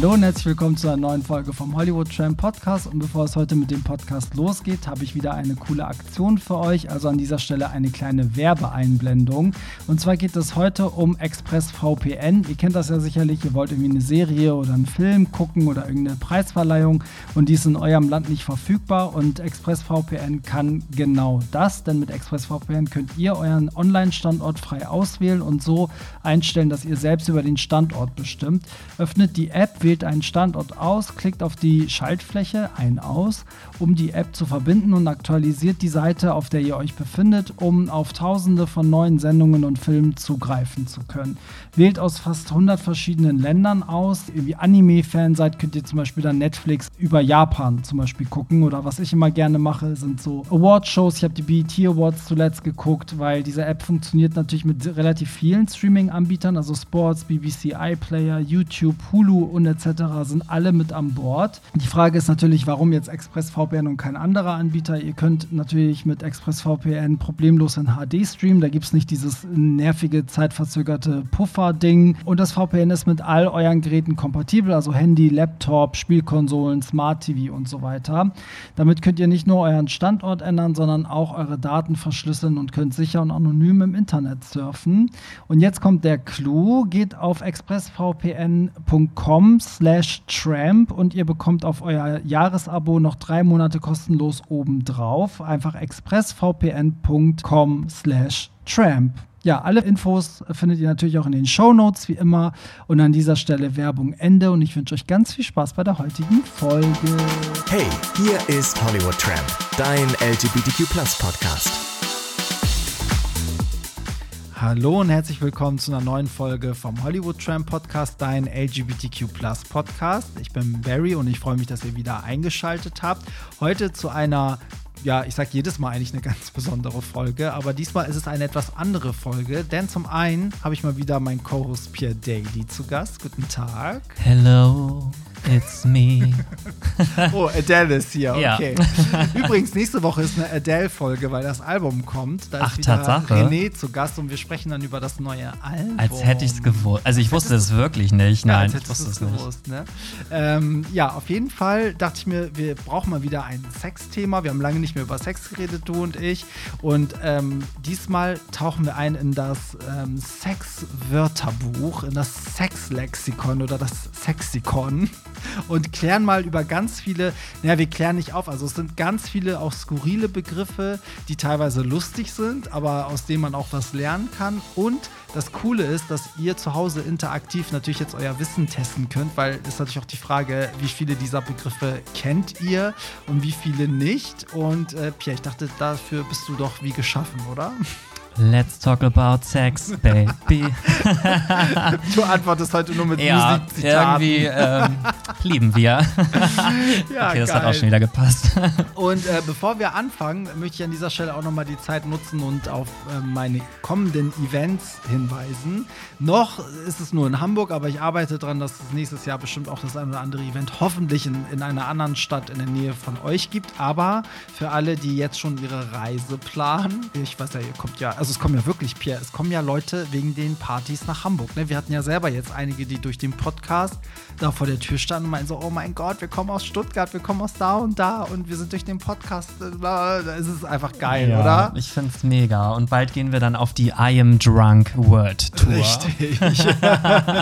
Hallo und herzlich willkommen zu einer neuen Folge vom Hollywood Tram Podcast. Und bevor es heute mit dem Podcast losgeht, habe ich wieder eine coole Aktion für euch. Also an dieser Stelle eine kleine Werbeeinblendung. Und zwar geht es heute um ExpressVPN. Ihr kennt das ja sicherlich. Ihr wollt irgendwie eine Serie oder einen Film gucken oder irgendeine Preisverleihung und die ist in eurem Land nicht verfügbar. Und ExpressVPN kann genau das, denn mit ExpressVPN könnt ihr euren Online-Standort frei auswählen und so einstellen, dass ihr selbst über den Standort bestimmt. Öffnet die App wählt einen Standort aus, klickt auf die Schaltfläche ein aus, um die App zu verbinden und aktualisiert die Seite, auf der ihr euch befindet, um auf tausende von neuen Sendungen und Filmen zugreifen zu können. Wählt aus fast 100 verschiedenen Ländern aus. Ihr wie Anime-Fan seid, könnt ihr zum Beispiel dann Netflix über Japan zum Beispiel gucken. Oder was ich immer gerne mache, sind so Award-Shows. Ich habe die BET Awards zuletzt geguckt, weil diese App funktioniert natürlich mit relativ vielen Streaming-Anbietern, also Sports, BBC iPlayer, YouTube, Hulu und etc. sind alle mit an Bord. Die Frage ist natürlich, warum jetzt ExpressVPN und kein anderer Anbieter? Ihr könnt natürlich mit ExpressVPN problemlos in HD streamen. Da gibt es nicht dieses nervige, zeitverzögerte Puffer-Ding. Und das VPN ist mit all euren Geräten kompatibel, also Handy, Laptop, Spielkonsolen, Smart TV und so weiter. Damit könnt ihr nicht nur euren Standort ändern, sondern auch eure Daten verschlüsseln und könnt sicher und anonym im Internet surfen. Und jetzt kommt der Clou. Geht auf expressvpn.com slash tramp und ihr bekommt auf euer Jahresabo noch drei Monate kostenlos obendrauf. Einfach expressvpn.com slash tramp. Ja, alle Infos findet ihr natürlich auch in den Show Notes wie immer. Und an dieser Stelle Werbung Ende und ich wünsche euch ganz viel Spaß bei der heutigen Folge. Hey, hier ist Hollywood Tramp, dein LGBTQ Podcast. Hallo und herzlich willkommen zu einer neuen Folge vom Hollywood Tram Podcast, dein LGBTQ Podcast. Ich bin Barry und ich freue mich, dass ihr wieder eingeschaltet habt. Heute zu einer ja, ich sage jedes Mal eigentlich eine ganz besondere Folge, aber diesmal ist es eine etwas andere Folge, denn zum einen habe ich mal wieder meinen Co-Host Pierre Daly zu Gast. Guten Tag. Hello. It's me. oh, Adele ist hier, okay. Ja. Übrigens, nächste Woche ist eine Adele-Folge, weil das Album kommt. Da Ach, ist wieder Tatsache. René zu Gast und wir sprechen dann über das neue Album. Als hätte ich es gewusst. Also ich wusste es wirklich nicht. Nein, ja, ich wusste es gewusst. Ne? Ähm, ja, auf jeden Fall dachte ich mir, wir brauchen mal wieder ein Sexthema. Wir haben lange nicht mehr über Sex geredet, du und ich. Und ähm, diesmal tauchen wir ein in das ähm, Sex-Wörterbuch, in das Sex-Lexikon oder das Sexikon und klären mal über ganz viele, naja, wir klären nicht auf, also es sind ganz viele auch skurrile Begriffe, die teilweise lustig sind, aber aus denen man auch was lernen kann. Und das Coole ist, dass ihr zu Hause interaktiv natürlich jetzt euer Wissen testen könnt, weil es ist natürlich auch die Frage, wie viele dieser Begriffe kennt ihr und wie viele nicht. Und äh, Pierre, ich dachte, dafür bist du doch wie geschaffen, oder? Let's talk about sex, baby. du antwortest heute nur mit ja, Musikzitaten. irgendwie ähm, lieben wir. ja, okay, das geil. hat auch schon wieder gepasst. Und äh, bevor wir anfangen, möchte ich an dieser Stelle auch nochmal die Zeit nutzen und auf äh, meine kommenden Events hinweisen. Noch ist es nur in Hamburg, aber ich arbeite daran, dass es nächstes Jahr bestimmt auch das eine oder andere Event hoffentlich in, in einer anderen Stadt in der Nähe von euch gibt. Aber für alle, die jetzt schon ihre Reise planen, ich weiß ja, ihr kommt ja, also es kommen ja wirklich, Pierre, es kommen ja Leute wegen den Partys nach Hamburg. Ne? Wir hatten ja selber jetzt einige, die durch den Podcast da vor der Tür standen und meinten so, oh mein Gott, wir kommen aus Stuttgart, wir kommen aus da und da und wir sind durch den Podcast. Es ist einfach geil, ja, oder? Ich finde es mega. Und bald gehen wir dann auf die I Am Drunk World Tour. Richtig.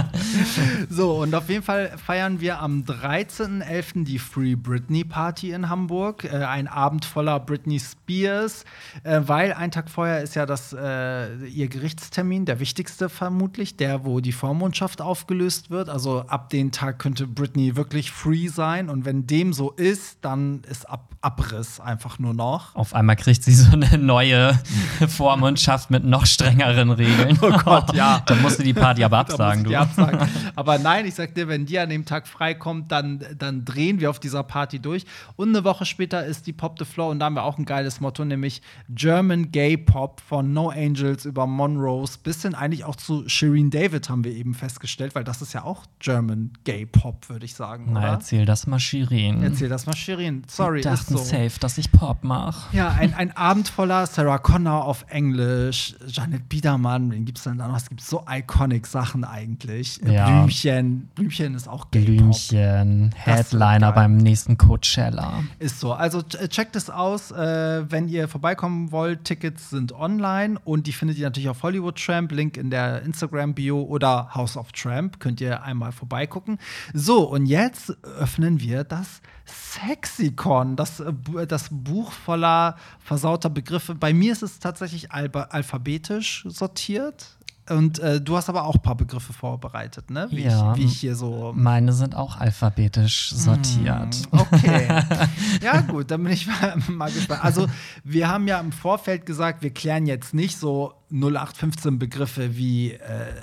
so, und auf jeden Fall feiern wir am 13.11. die Free Britney Party in Hamburg. Äh, ein Abend voller Britney Spears, äh, weil ein Tag vorher ist ja das, äh, ihr Gerichtstermin, der wichtigste vermutlich, der, wo die Vormundschaft aufgelöst wird. Also ab dem Tag könnte Britney wirklich free sein. Und wenn dem so ist, dann ist ab Abriss einfach nur noch. Auf einmal kriegt sie so eine neue Vormundschaft mit noch strengeren Regeln. Oh Gott, ja. dann musst du die Party aber absagen, du. Absagen. Aber nein, ich sag dir, wenn die an dem Tag freikommt, dann, dann drehen wir auf dieser Party durch. Und eine Woche später ist die Pop the Floor und da haben wir auch ein geiles Motto, nämlich German Gay Pop von No Angels über Monrose bis hin eigentlich auch zu Shireen David haben wir eben festgestellt, weil das ist ja auch German Gay Pop, würde ich sagen. Na, oder? erzähl das mal Shirin. Erzähl das mal, Shirin. Sorry, Die ist so. safe, dass ich Pop mache. Ja, ein, ein Abend voller Sarah Connor auf Englisch, Janet Biedermann, wen gibt's denn da noch? Es gibt so iconic Sachen eigentlich. Ja. Blümchen, Blümchen ist auch Gay Pop. Blümchen, Headliner beim nächsten Coachella. Ist so. Also ch- checkt es aus, äh, wenn ihr vorbeikommen wollt. Tickets sind online und die findet ihr natürlich auf Hollywood Tramp. Link in der Instagram-Bio oder House of Tramp. Könnt ihr einmal vorbeigucken. So, und jetzt öffnen wir das Sexikon, das, äh, das Buch voller versauter Begriffe. Bei mir ist es tatsächlich alphabetisch sortiert. Und äh, du hast aber auch ein paar Begriffe vorbereitet, ne? Wie, Ja. ich, wie ich hier so Meine sind auch alphabetisch sortiert. Okay. ja, gut, dann bin ich mal, mal gespannt. Also, wir haben ja im Vorfeld gesagt, wir klären jetzt nicht so 0815 Begriffe wie äh,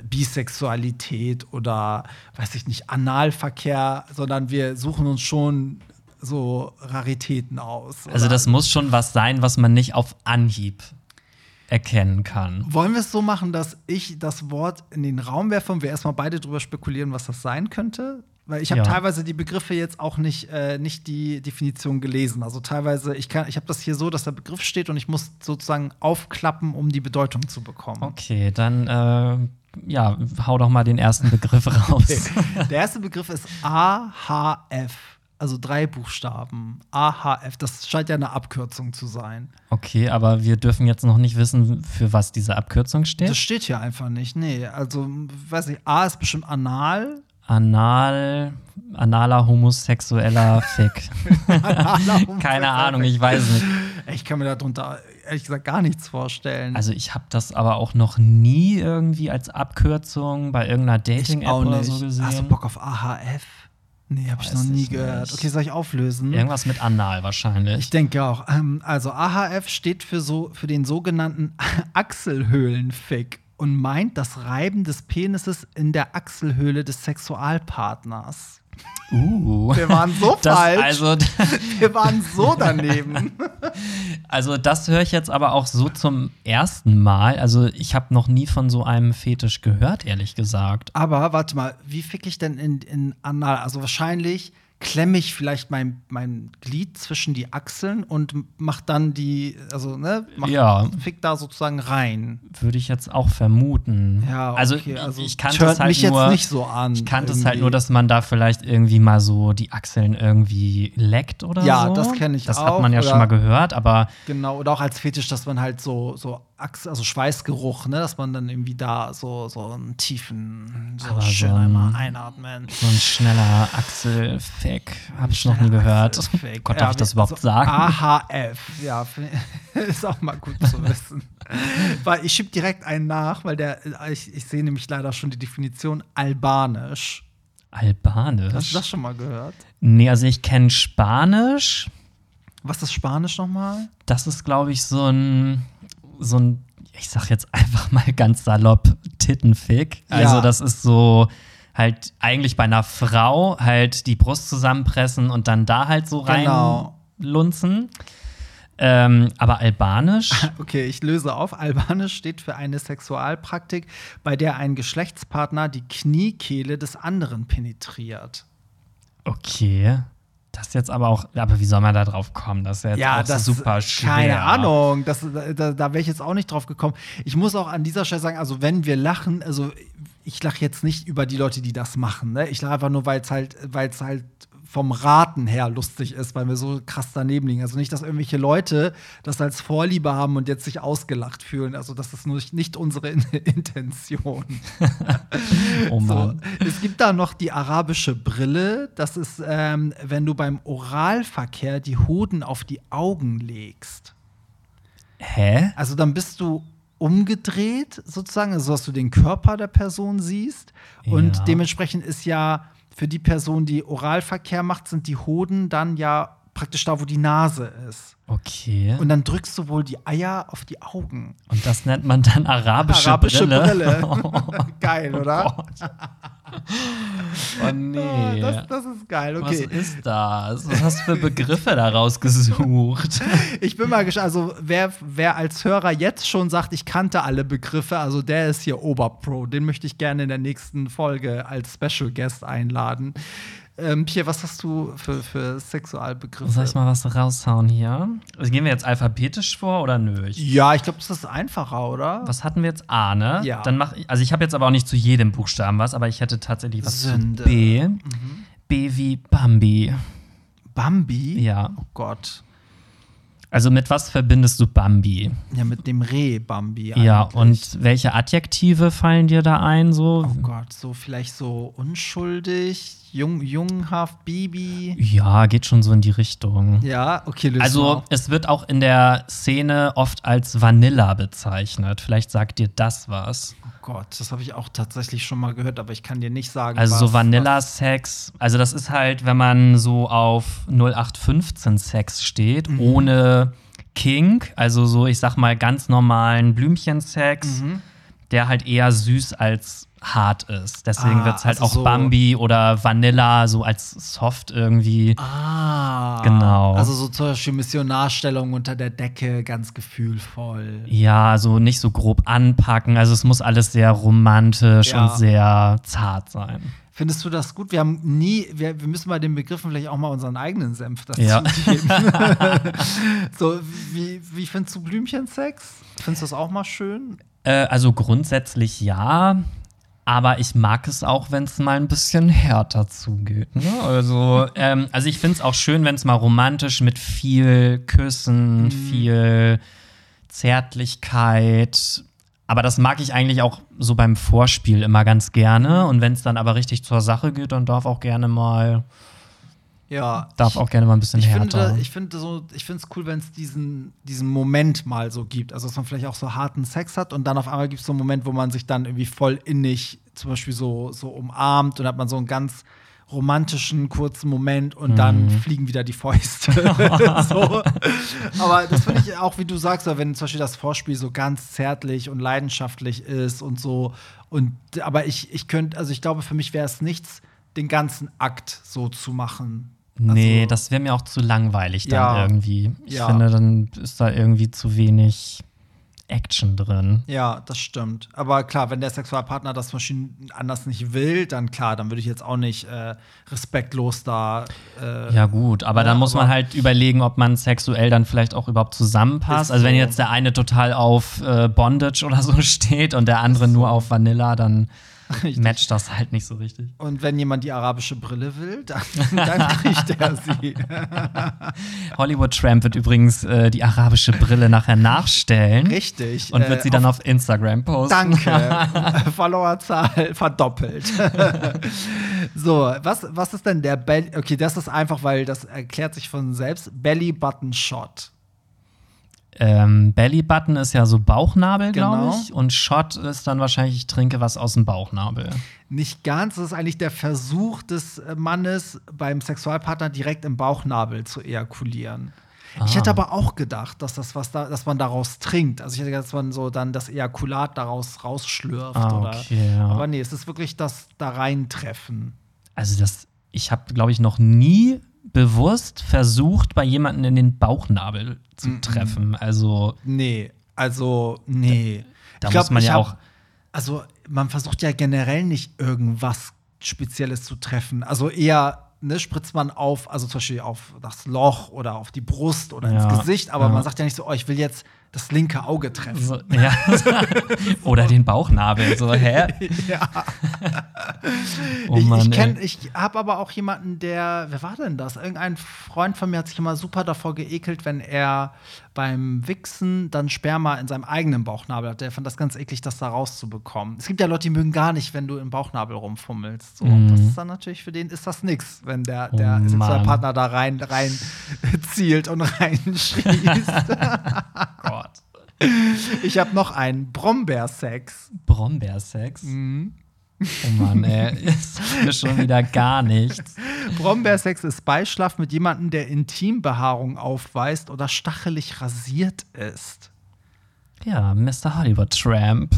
Bisexualität oder, weiß ich nicht, Analverkehr, sondern wir suchen uns schon so Raritäten aus. Also oder? das muss schon was sein, was man nicht auf Anhieb erkennen kann. Wollen wir es so machen, dass ich das Wort in den Raum werfe und wir erstmal beide drüber spekulieren, was das sein könnte? Weil ich habe Ja. teilweise die Begriffe jetzt auch nicht, äh, nicht die Definition gelesen. Also teilweise, ich, kann- ich habe das hier so, dass der Begriff steht und ich muss sozusagen aufklappen, um die Bedeutung zu bekommen. Okay, dann äh, ja, hau doch mal den ersten Begriff raus. Okay. Der erste Begriff ist AHF. Also drei Buchstaben. AHF. Das scheint ja eine Abkürzung zu sein. Okay, aber wir dürfen jetzt noch nicht wissen, für was diese Abkürzung steht. Das steht hier einfach nicht. Nee, also, weiß ich, A ist bestimmt anal. Anal, analer homosexueller Fick. Keine Ahnung, ich weiß nicht. Ich kann mir darunter ehrlich gesagt gar nichts vorstellen. Also ich habe das aber auch noch nie irgendwie als Abkürzung bei irgendeiner Dating-App oder nicht. so gesehen. Hast du Bock auf AHF? Nee, habe ich noch nie gehört. nicht. Okay, soll ich auflösen? Irgendwas mit Anal wahrscheinlich. Ich denke auch. Ähm, also AHF steht für, so, für den sogenannten Achselhöhlenfick und meint das Reiben des Penises in der Achselhöhle des Sexualpartners. Uh. Wir waren so Das, falsch. also, Wir waren so daneben. also das höre ich jetzt aber auch so zum ersten Mal. Also ich habe noch nie von so einem Fetisch gehört, ehrlich gesagt. Aber warte mal, wie fick ich denn in, in Anal? Also wahrscheinlich klemme ich vielleicht mein, mein Glied zwischen die Achseln und mach dann die, also ne, mach, Ja. fick da sozusagen rein. Würde ich jetzt auch vermuten. Ja, also, okay, also ich kannte turnt es halt nur, nicht so an, Ich kannte es halt nur, dass man da vielleicht irgendwie mal so die Achseln irgendwie leckt oder Ja, so. das kenn ich Das auch, hat man ja schon mal gehört, aber Genau, oder auch als Fetisch, dass man halt so, so Achs also Schweißgeruch, ne, dass man dann irgendwie da so, so einen tiefen, so Aber schön so ein- einmal einatmen. so ein schneller Achselfick habe ich noch nie gehört. Achselfick. Gott, Ja, darf ich das überhaupt also sagen? AHF, ja, ist auch mal gut zu wissen. weil ich schieb direkt einen nach, weil der, ich, ich sehe nämlich leider schon die Definition albanisch. Albanisch? Hast du das schon mal gehört? Nee, also ich kenne Spanisch. Was ist Spanisch nochmal? Das ist, glaube ich, so ein, so ein, ich sag jetzt einfach mal ganz salopp, Tittenfick. Also Ja. das ist so halt eigentlich bei einer Frau halt die Brust zusammenpressen und dann da halt so Genau. reinlunzen. Ähm, aber albanisch? Okay, ich löse auf. Albanisch steht für eine Sexualpraktik, bei der ein Geschlechtspartner die Kniekehle des anderen penetriert. Okay. Das ist jetzt aber auch, aber wie soll man da drauf kommen? Das ist ja jetzt auch super schwer. Keine Ahnung, das, da, da wäre ich jetzt auch nicht drauf gekommen. Ich muss auch an dieser Stelle sagen, also wenn wir lachen, also ich lache jetzt nicht über die Leute, die das machen. Ne? Ich lache einfach nur, weil es halt, weil es halt vom Raten her lustig ist, weil wir so krass daneben liegen. Also nicht, dass irgendwelche Leute das als Vorliebe haben und jetzt sich ausgelacht fühlen. Also das ist nur nicht unsere In Intention. Oh So, Mann. es gibt da noch die arabische Brille. Das ist, ähm, wenn du beim Oralverkehr die Hoden auf die Augen legst. Hä? Also dann bist du umgedreht sozusagen, also dass du den Körper der Person siehst. Und Ja. dementsprechend ist ja für die Person, die Oralverkehr macht, sind die Hoden dann ja praktisch da, wo die Nase ist. Okay. Und dann drückst du wohl die Eier auf die Augen. Und das nennt man dann arabische, Arabische Brille. Brille. Geil, oder? Gott. Oh nee. das, das ist geil, Was okay. ist das? Was hast du für Begriffe da rausgesucht? Ich bin mal gespannt, also wer, wer als Hörer jetzt schon sagt, ich kannte alle Begriffe, also der ist hier Oberpro. Den möchte ich gerne in der nächsten Folge als Special Guest einladen. Ähm, Pierre, was hast du für, für Sexualbegriffe? Soll ich mal was raushauen hier? Also gehen wir jetzt alphabetisch vor oder nö? Ich, ja, ich glaube, das ist einfacher, oder? was hatten wir jetzt? A, ne? Ja. Dann mach ich, also ich habe jetzt aber auch nicht zu jedem Buchstaben was, aber ich hätte tatsächlich was Sünde. zu B. B wie Bambi. Bambi? Ja. Oh Gott. Also mit was verbindest du Bambi? Ja, mit dem Reh Bambi. Ja, eigentlich. und welche Adjektive fallen dir da ein? So? Oh Gott, so vielleicht so unschuldig, jung, junghaft, Bibi. Ja, geht schon so in die Richtung. Ja, okay, Also es wird auch in der Szene oft als Vanilla bezeichnet. Vielleicht sagt dir das was. Oh Gott, das habe ich auch tatsächlich schon mal gehört, aber ich kann dir nicht sagen, Also was, so Vanilla-Sex. Also das ist halt, wenn man so auf 0815-Sex steht, Mhm. ohne Kink, also so, ich sag mal, ganz normalen Blümchensex, Mhm. der halt eher süß als hart ist. Deswegen Ah, wird es halt also auch so- Bambi oder Vanilla so als soft irgendwie. Ah, Genau. Also so zum Beispiel Missionarstellung unter der Decke, ganz gefühlvoll. Ja, so nicht so grob anpacken. Also es muss alles sehr romantisch Ja. und sehr zart sein. Findest du das gut? Wir haben nie, wir, wir müssen bei den Begriffen vielleicht auch mal unseren eigenen Senf dazu Ja. geben. so, wie, wie findest du Blümchensex? Findest du das auch mal schön? Äh, also grundsätzlich ja. Aber ich mag es auch, wenn es mal ein bisschen härter zugeht. Ne? Also, ähm, also ich finde es auch schön, wenn es mal romantisch mit viel Küssen, viel Zärtlichkeit. Aber das mag ich eigentlich auch so beim Vorspiel immer ganz gerne. Und wenn es dann aber richtig zur Sache geht, dann darf auch gerne mal, Ja. darf auch gerne mal ein bisschen Ich härter. finde, ich finde so, ich finde es cool, wenn es diesen, diesen Moment mal so gibt. Also, dass man vielleicht auch so harten Sex hat und dann auf einmal gibt es so einen Moment, wo man sich dann irgendwie voll innig zum Beispiel so, so umarmt und hat man so einen ganz romantischen, kurzen Moment und dann fliegen wieder die Fäuste. so. Aber das finde ich auch, wie du sagst, wenn zum Beispiel das Vorspiel so ganz zärtlich und leidenschaftlich ist und so. Und aber ich, ich könnte, also ich glaube, für mich wäre es nichts, den ganzen Akt so zu machen. Nee, Also- das wäre mir auch zu langweilig dann Ja. irgendwie. Ich Ja. finde, dann ist da irgendwie zu wenig Action drin. Ja, das stimmt. Aber klar, wenn der Sexualpartner das Beispiel anders nicht will, dann klar, dann würde ich jetzt auch nicht äh, respektlos da. Äh, Ja, gut, aber Ja, dann muss man aber- halt überlegen, ob man sexuell dann vielleicht auch überhaupt zusammenpasst. Also, wenn so. jetzt der eine total auf äh, Bondage oder so steht und der andere nur auf Vanilla, dann Richtig. matcht das halt nicht so richtig. Und wenn jemand die arabische Brille will, dann, dann kriegt er sie. Hollywood Tramp wird übrigens äh, die arabische Brille nachher nachstellen. Richtig. Und wird äh, sie dann auf Instagram posten. Danke. Followerzahl verdoppelt. so, was, was ist denn der Belly? Okay, das ist einfach, weil das erklärt sich von selbst. Belly Button Shot. Ähm, Belly Button ist ja so Bauchnabel, glaube Genau. ich. Und Shot ist dann wahrscheinlich, ich trinke was aus dem Bauchnabel. Nicht ganz. Das ist eigentlich der Versuch des äh, Mannes, beim Sexualpartner direkt im Bauchnabel zu ejakulieren. Ich Ah. hätte aber auch gedacht, dass das was da, dass man daraus trinkt. Also ich hätte gedacht, dass man so dann das Ejakulat daraus rausschlürft Ah, oder. okay, ja. Aber nee, es ist wirklich das da reintreffen. Also das, ich habe, glaube ich, noch nie bewusst versucht, bei jemandem in den Bauchnabel zu treffen. Also Nee, also nee. da Ich glaub, muss man ja hab- auch. Also man versucht ja generell nicht irgendwas Spezielles zu treffen. Also eher ne, spritzt man auf, also zum Beispiel auf das Loch oder auf die Brust oder Ja, ins Gesicht, aber ja. man sagt ja nicht so, oh, ich will jetzt das linke Auge treffen. So, ja. Oder den Bauchnabel. So, hä? ja. Oh ich Mann, ich, kenn- ey. ich habe aber auch jemanden, der, wer war denn das? Irgendein Freund von mir hat sich immer super davor geekelt, wenn er beim Wichsen dann Sperma in seinem eigenen Bauchnabel hat. Der fand das ganz eklig, das da rauszubekommen. Es gibt ja Leute, die mögen gar nicht, wenn du im Bauchnabel rumfummelst. So, Mhm. Das ist dann natürlich für den ist das nix, wenn der, Oh der. Sexualpartner da rein, rein zielt und reinschießt. Gott. Ich habe noch einen Brombeersex. Brombeersex. Mhm. Oh Mann, ey. Das sagt mir schon wieder gar nichts. Brombeersex ist Beischlaf mit jemandem, der Intimbehaarung aufweist oder stachelig rasiert ist. Ja, Mr. Hollywood Tramp.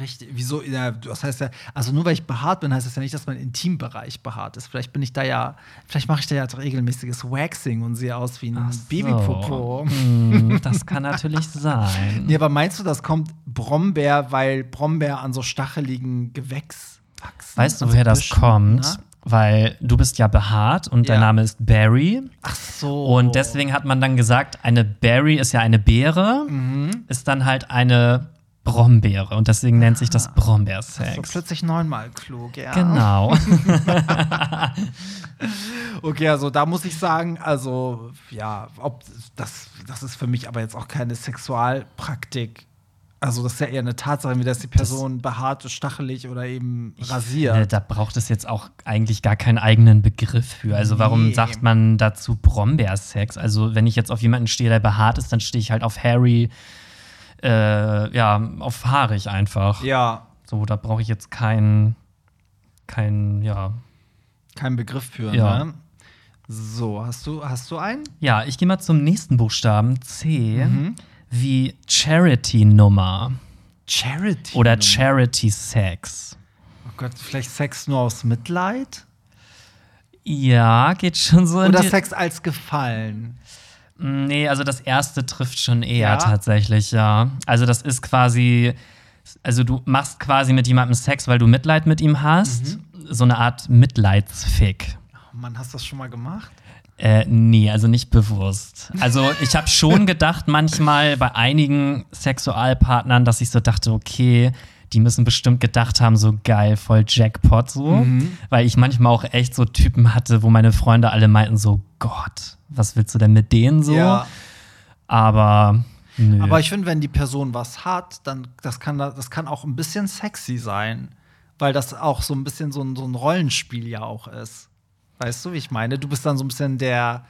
Richtig. Wieso? Ja, das heißt ja, also nur weil ich behaart bin, heißt das ja nicht, dass mein Intimbereich behaart ist. Vielleicht bin ich da ja, vielleicht mache ich da ja regelmäßiges Waxing und sehe aus wie ein so. Babypopo. Hm, das kann natürlich sein. Nee, aber meinst du, das kommt Brombeer, weil Brombeer an so stacheligen Gewächs wachsen? Weißt du, Also woher das Büschen, kommt? ne? Weil du bist ja behaart und dein Ja. Name ist Barry. Ach so. Und deswegen hat man dann gesagt, eine Berry ist ja eine Beere, Mhm. ist dann halt eine Brombeere. Und deswegen nennt sich das so Brombeersex. plötzlich neunmal klug, ja. Genau. Okay, also da muss ich sagen, also ja, ob das, das ist für mich aber jetzt auch keine Sexualpraktik. Also das ist ja eher eine Tatsache, wie das die Person behaart, stachelig oder eben rasiert. Da braucht es jetzt auch eigentlich gar keinen eigenen Begriff für. Also warum Nee. sagt man dazu Brombeersex? Also wenn ich jetzt auf jemanden stehe, der behaart ist, dann stehe ich halt auf Harry, äh, ja, auf haarig einfach. Ja, So, da brauche ich jetzt keinen, kein, ja. kein Begriff für, Ja. ne? So, hast du, hast du einen? Ja, ich gehe mal zum nächsten Buchstaben, C, Mhm. wie Charity-Nummer Charity. oder. Charity-Sex. Oh Gott, vielleicht Sex nur aus Mitleid? Ja, geht schon so in Oder Sex als Gefallen? Nee, also das erste trifft schon eher Ja? tatsächlich, ja. Also das ist quasi, also du machst quasi mit jemandem Sex, weil du Mitleid mit ihm hast. Mhm. So eine Art Mitleidsfick. Oh Mann, hast du das schon mal gemacht? Äh, nee, also nicht bewusst. Also ich habe schon gedacht manchmal bei einigen Sexualpartnern, dass ich so dachte, okay, die müssen bestimmt gedacht haben, so geil, voll Jackpot so. Mhm. Weil ich manchmal auch echt so Typen hatte, wo meine Freunde alle meinten so, Gott, was willst du denn mit denen so? Ja. Aber nö. Aber ich finde, wenn die Person was hat, dann das kann da- das kann auch ein bisschen sexy sein, weil das auch so ein bisschen so ein, so ein Rollenspiel ja auch ist. Weißt du, wie ich meine? Du bist dann so ein bisschen der,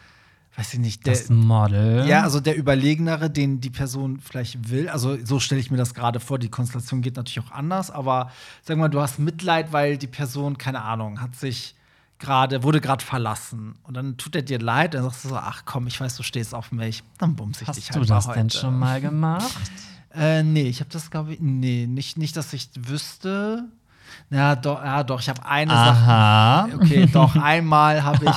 weiß ich nicht, der das Model. ja, also der Überlegenere, den die Person vielleicht will. Also so stelle ich mir das gerade vor. Die Konstellation geht natürlich auch anders, aber sag mal, du hast Mitleid, weil die Person, keine Ahnung, hat sich gerade, wurde gerade verlassen. Und dann tut er dir leid, dann sagst du so, ach komm, ich weiß, du stehst auf mich, dann bumse ich Hast dich du halt mal das heute. denn schon mal gemacht? Äh, nee, ich habe das, glaube ich, nee, nicht, nicht, dass ich wüsste. Ja, doch, ja, doch, ich habe eine Sache. Aha. Okay, doch, einmal habe ich.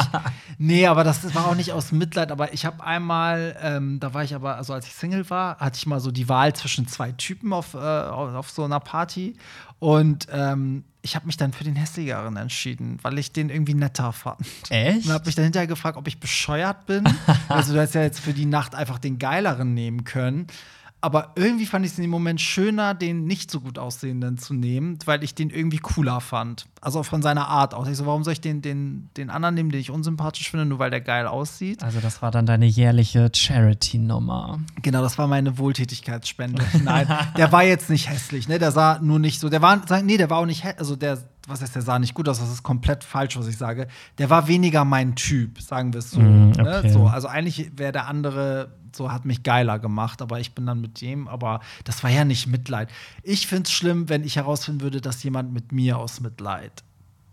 Nee, aber das war auch nicht aus Mitleid, aber ich habe einmal, ähm, da war ich aber, also als ich Single war, hatte ich mal so die Wahl zwischen zwei Typen auf, äh, auf so einer Party. Und ähm, ich habe mich dann für den hässlicheren entschieden, weil ich den irgendwie netter fand. Echt? Und habe mich dann hinterher gefragt, ob ich bescheuert bin. also, du hättest ja jetzt für die Nacht einfach den geileren nehmen können. Aber irgendwie fand ich es in dem Moment schöner, den nicht so gut aussehenden zu nehmen, weil ich den irgendwie cooler fand. Also von seiner Art aus. Ich so, warum soll ich den, den, den anderen nehmen, den ich unsympathisch finde, nur weil der geil aussieht? Also das war dann deine jährliche Charity-Nummer. Genau, das war meine Wohltätigkeitsspende. Nein, der war jetzt nicht hässlich, ne? Der sah nur nicht so. Der war, nee, der war auch nicht, also der, was heißt, der sah nicht gut aus, das ist komplett falsch, was ich sage. Der war weniger mein Typ, sagen wir es so. Mm, ne? okay. so also eigentlich wäre der andere, so hat mich geiler gemacht, aber ich bin dann mit dem, aber das war ja nicht Mitleid. Ich finde es schlimm, wenn ich herausfinden würde, dass jemand mit mir aus Mitleid.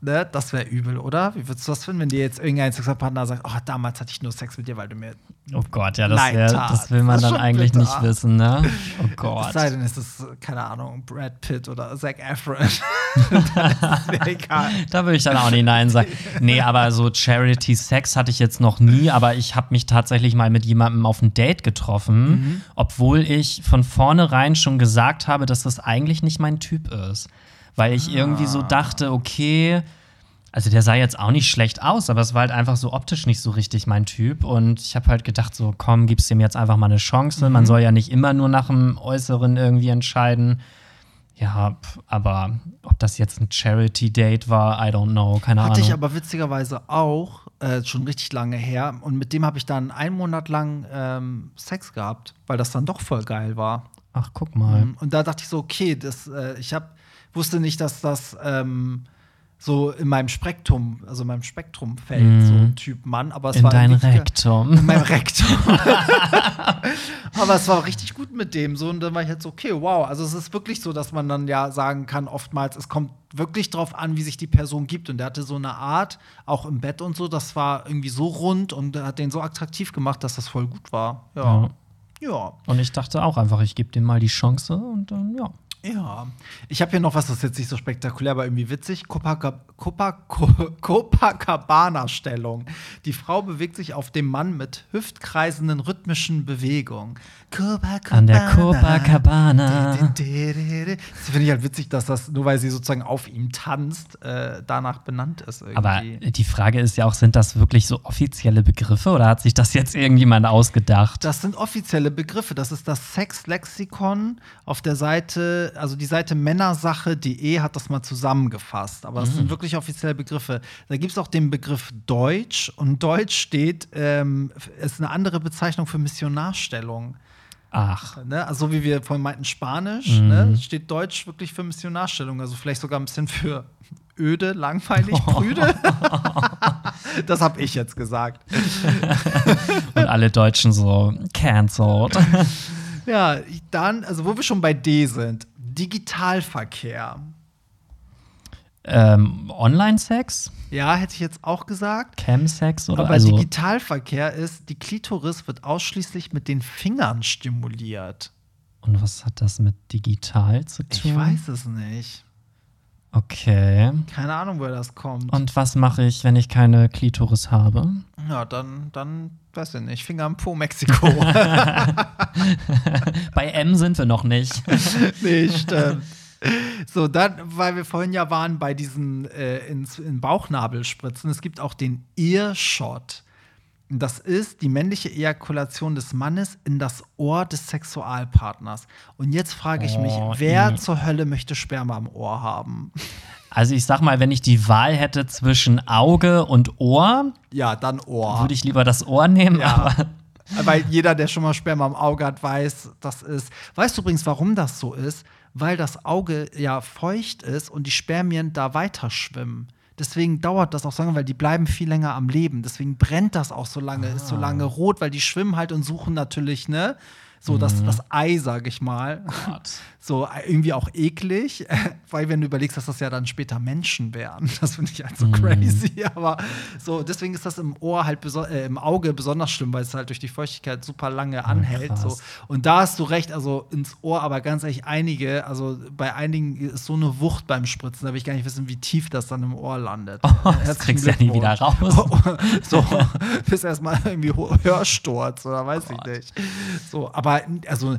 Ne? Das wäre übel, oder? Wie würdest du das finden, wenn dir jetzt irgendein Sexualpartner sagt, oh, damals hatte ich nur Sex mit dir, weil du mir Oh Gott, ja, das, wär, das will Das man ist dann eigentlich bitter. nicht wissen, ne? Oh Es Gott. sei denn, es ist, äh, keine Ahnung, Brad Pitt oder Zac Efron. Es egal. Da würde ich dann auch nicht Nein sagen. Nee, aber so Charity-Sex hatte ich jetzt noch nie, aber ich habe mich tatsächlich mal mit jemandem auf ein Date getroffen, Mhm. obwohl ich von vornherein schon gesagt habe, dass das eigentlich nicht mein Typ ist. Weil ich irgendwie Ah. so dachte, okay, also der sah jetzt auch nicht schlecht aus, aber es war halt einfach so optisch nicht so richtig mein Typ. Und ich habe halt gedacht, so komm, gib's dem jetzt einfach mal eine Chance. Mhm. Man soll ja nicht immer nur nach dem Äußeren irgendwie entscheiden. Ja, aber ob das jetzt ein Charity-Date war, I don't know, keine Hatte Ahnung. ich aber witzigerweise auch, äh, schon richtig lange her. Und mit dem habe ich dann einen Monat lang ähm, Sex gehabt, weil das dann doch voll geil war. Ach, guck mal. Und da dachte ich so, okay, das, äh, ich hab, wusste nicht, dass das ähm, so in meinem Spektrum, also in meinem Spektrum fällt, Mhm. so ein Typ Mann. Aber es In war dein Rektum. in meinem Rektum. Aber es war richtig gut mit dem so und dann war ich jetzt so, okay, wow. Also es ist wirklich so, dass man dann ja sagen kann, oftmals, es kommt wirklich drauf an, wie sich die Person gibt. Und der hatte so eine Art, auch im Bett und so, das war irgendwie so rund und hat den so attraktiv gemacht, dass das voll gut war. Ja. Ja. Ja. Und ich dachte auch einfach, ich gebe dem mal die Chance und dann, ja. Ja, ich habe hier noch was, das ist jetzt nicht so spektakulär, aber irgendwie witzig. Copaca- Copa- Co- Copacabana-Stellung. Die Frau bewegt sich auf dem Mann mit hüftkreisenden rhythmischen Bewegungen. Copacabana. An der Copacabana. Das finde ich halt witzig, dass das, nur weil sie sozusagen auf ihm tanzt, äh, danach benannt ist. Irgendwie. Aber die Frage ist ja auch, sind das wirklich so offizielle Begriffe oder hat sich das jetzt irgendjemand ausgedacht? Das sind offizielle Begriffe. Das ist das Sexlexikon auf der Seite, also die Seite männersache.de hat das mal zusammengefasst. Aber es sind wirklich offizielle Begriffe. Da gibt es auch den Begriff Deutsch und Deutsch steht, ähm, ist eine andere Bezeichnung für Missionarstellung. Ach, Ne? Also so wie wir vorhin meinten Spanisch, ne? steht Deutsch wirklich für Missionarstellung. Also vielleicht sogar ein bisschen für öde, langweilig, prüde. das habe ich jetzt gesagt. und alle Deutschen so cancelled. Ja, dann, also wo wir schon bei D sind, Digitalverkehr. ähm, Online-Sex? Ja, hätte ich jetzt auch gesagt. Chemsex oder Aber also, Digitalverkehr ist, die Klitoris wird ausschließlich mit den Fingern stimuliert. Und was hat das mit digital zu tun? Ich weiß es nicht. Okay. Keine Ahnung, woher das kommt. Und was mache ich, wenn ich keine Klitoris habe? ja, dann, dann, weiß ich nicht, Finger im Po Mexiko. Bei M sind wir noch nicht. nee, stimmt. So, dann, weil wir vorhin ja waren bei diesen äh, ins, in Bauchnabelspritzen, es gibt auch den Earshot. Das ist die männliche Ejakulation des Mannes in das Ohr des Sexualpartners. Und jetzt frage ich mich, Oh, wer i. zur Hölle möchte Sperma im Ohr haben? Also ich sag mal, wenn ich die Wahl hätte zwischen Auge und Ohr, Ja, dann Ohr. würde ich lieber das Ohr nehmen. Ja. Aber Weil jeder, der schon mal Sperma im Auge hat, weiß, das ist. Weißt du übrigens, warum das so ist? Weil das Auge ja feucht ist und die Spermien da weiter schwimmen. Deswegen dauert das auch so lange, weil die bleiben viel länger am Leben. Deswegen brennt das auch so lange, ist so Ah. lange rot, weil die schwimmen halt und suchen natürlich, ne? So Mhm. das, das Ei, sag ich mal. So äh, irgendwie auch eklig, weil wenn du überlegst, dass das ja dann später Menschen wären. Das finde ich halt so Mhm. crazy. Aber so, deswegen ist das im Ohr halt äh, im Auge besonders schlimm, weil es halt durch die Feuchtigkeit super lange anhält. krass. So. Und da hast du recht, also ins Ohr, aber ganz ehrlich, einige, also bei einigen ist so eine Wucht beim Spritzen, da will ich gar nicht wissen, wie tief das dann im Ohr landet. das Herzlichen kriegst du ja nie wieder raus. so, bis erstmal irgendwie Hörsturz oder weiß ich nicht. So, aber also,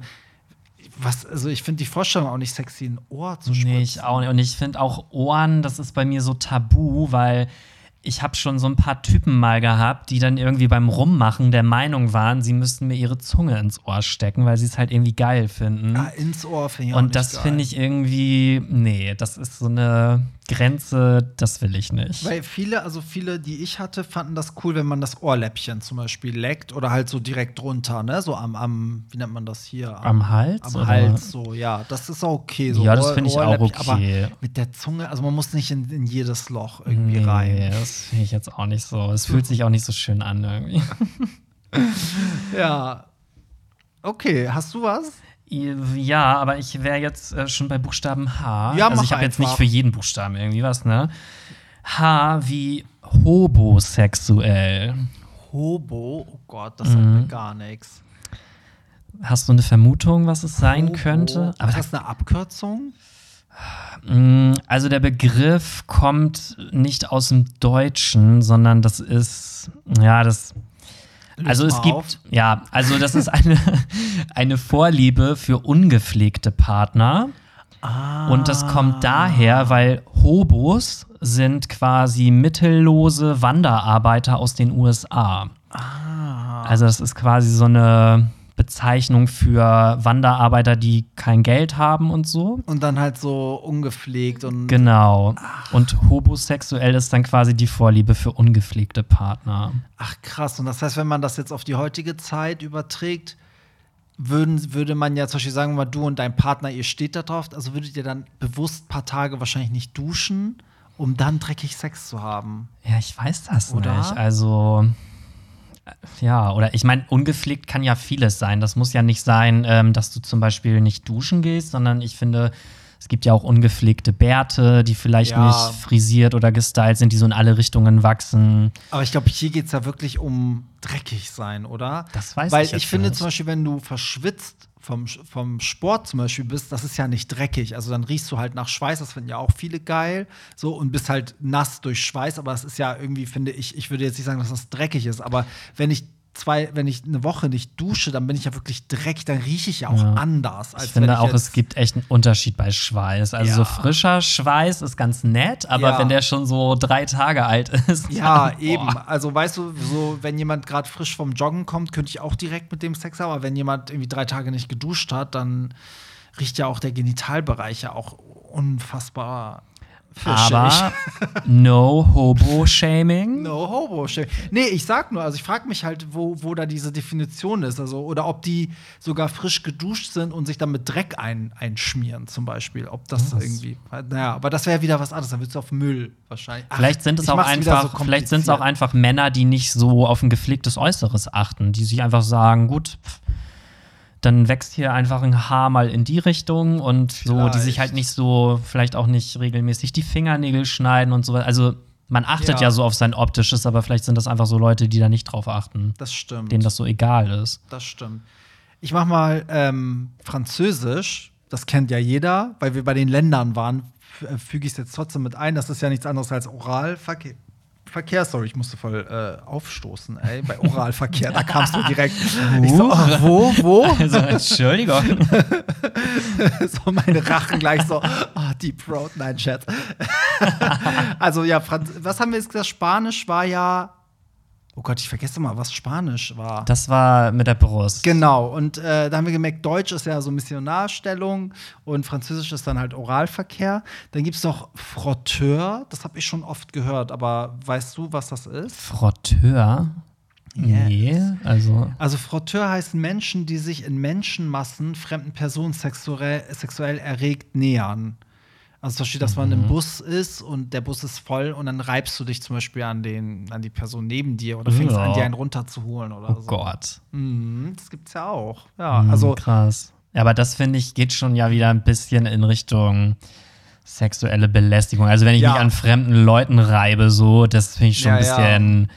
was, also ich finde die Vorstellung auch nicht sexy, ein Ohr zu spritzen. Nee, ich auch nicht. Und ich finde auch Ohren, das ist bei mir so tabu, weil ich habe schon so ein paar Typen mal gehabt, die dann irgendwie beim Rummachen der Meinung waren, sie müssten mir ihre Zunge ins Ohr stecken, weil sie es halt irgendwie geil finden. Ah, ins Ohr finde ich auch Und nicht das finde ich irgendwie, nee, das ist so eine Grenze, das will ich nicht. Weil viele, also viele, die ich hatte, fanden das cool, wenn man das Ohrläppchen zum Beispiel leckt oder halt so direkt drunter, ne? So am, am wie nennt man das hier? Am Hals, Am oder? Hals, so, ja. Das ist auch okay. So Ja, das finde ich auch okay. Aber mit der Zunge, also man muss nicht in, in jedes Loch irgendwie nee, rein. das finde ich jetzt auch nicht so. Es fühlt sich auch nicht so schön an irgendwie. Ja. Okay, hast du was? Ja, aber ich wäre jetzt äh, schon bei Buchstaben H. Ja, also ich habe jetzt nicht für jeden Buchstaben irgendwie was, ne? H wie hobosexuell. Hobo, oh Gott, das sagt Mhm. mir gar nichts. Hast du eine Vermutung, was es sein Hobo. könnte? ist das eine Abkürzung? Mm, Also der Begriff kommt nicht aus dem Deutschen, sondern das ist, ja, das. Also es gibt, auf. ja, also das ist eine, eine Vorliebe für ungepflegte Partner. Und das kommt daher, weil Hobos sind quasi mittellose Wanderarbeiter aus den USA. Also das ist quasi so eine Bezeichnung für Wanderarbeiter, die kein Geld haben und so. Und dann halt so ungepflegt und Genau. Und homosexuell ist dann quasi die Vorliebe für ungepflegte Partner. Ach krass, und das heißt, wenn man das jetzt auf die heutige Zeit überträgt, würden, würde man ja zum Beispiel sagen, mal du und dein Partner, ihr steht da drauf, also würdet ihr dann bewusst ein paar Tage wahrscheinlich nicht duschen, um dann dreckig Sex zu haben. Ja, ich weiß das Oder? nicht. Also. Ja, oder ich meine, ungepflegt kann ja vieles sein. Das muss ja nicht sein, ähm, dass du zum Beispiel nicht duschen gehst, sondern ich finde, Es gibt ja auch ungepflegte Bärte, die vielleicht Ja. nicht frisiert oder gestylt sind, die so in alle Richtungen wachsen. Aber ich glaube, hier geht es ja wirklich um dreckig sein, oder? Das weiß Weil ich jetzt finde nicht. zum Beispiel, wenn du verschwitzt vom, vom Sport zum Beispiel bist, das ist ja nicht dreckig. Also dann riechst du halt nach Schweiß, das finden ja auch viele geil. So und bist halt nass durch Schweiß, aber es ist ja irgendwie, finde ich, ich würde jetzt nicht sagen, dass das dreckig ist, aber wenn ich zwei, wenn ich eine Woche nicht dusche, dann bin ich ja wirklich dreckig, dann rieche ich ja auch Ja. anders. Als Ich finde wenn auch, es gibt echt einen Unterschied bei Schweiß. Also Ja. so frischer Schweiß ist ganz nett, aber Ja. wenn der schon so drei Tage alt ist. Ja, dann, eben. Also, weißt du, so, wenn jemand gerade frisch vom Joggen kommt, könnte ich auch direkt mit dem Sex haben. Aber wenn jemand irgendwie drei Tage nicht geduscht hat, dann riecht ja auch der Genitalbereich ja auch unfassbar. Aber no Hobo-Shaming. No hobo -Shaming. Nee, ich sag nur, also ich frage mich halt, wo, wo da diese Definition ist. Also, oder ob die sogar frisch geduscht sind und sich dann mit Dreck ein, einschmieren, zum Beispiel. Ob das Was? irgendwie. Naja, aber das wäre wieder was anderes. Dann würdest du auf Müll wahrscheinlich. Ach, Vielleicht sind es auch einfach, so vielleicht sind es auch einfach Männer, die nicht so auf ein gepflegtes Äußeres achten, die sich einfach sagen, gut, pff, dann wächst hier einfach ein Haar mal in die Richtung und so, die sich Vielleicht. halt nicht so, vielleicht auch nicht regelmäßig die Fingernägel schneiden und so. Also man achtet Ja. ja, so auf sein Optisches, aber vielleicht sind das einfach so Leute, die da nicht drauf achten, Das stimmt. denen das so egal ist. Das stimmt. Ich mach mal ähm, Französisch. Das kennt ja jeder, weil wir bei den Ländern waren. Füge ich es jetzt trotzdem mit ein. Das ist ja nichts anderes als Oralverkehr. Verkehr, sorry, ich musste voll äh, aufstoßen, ey, bei Oralverkehr, da kamst du direkt. Ich so, oh, wo, wo? Also, Entschuldigung. so meine Rachen gleich so, oh, Deep Throat, nein, Chat. also ja, Franz was haben wir jetzt gesagt? Spanisch war ja, oh Gott, ich vergesse mal, was Spanisch war. Das war mit der Brust. Genau, und äh, da haben wir gemerkt, Deutsch ist ja so Missionarstellung und Französisch ist dann halt Oralverkehr. Dann gibt es noch Frotteur, das habe ich schon oft gehört, aber weißt du, was das ist? Frotteur? Nee, also. Also Frotteur heißen Menschen, die sich in Menschenmassen fremden Personen sexuell, sexuell erregt nähern. Also zum Beispiel, dass man im Bus ist und der Bus ist voll und dann reibst du dich zum Beispiel an, den, an die Person neben dir oder fängst Ja. an, dir einen runterzuholen oder Oh so. Gott. Mhm, das gibt's ja auch. Ja, Hm, also krass. Aber das finde ich geht schon ja wieder ein bisschen in Richtung sexuelle Belästigung. Also wenn ich Ja. mich an fremden Leuten reibe, so, das finde ich schon Ja, ein bisschen. Ja,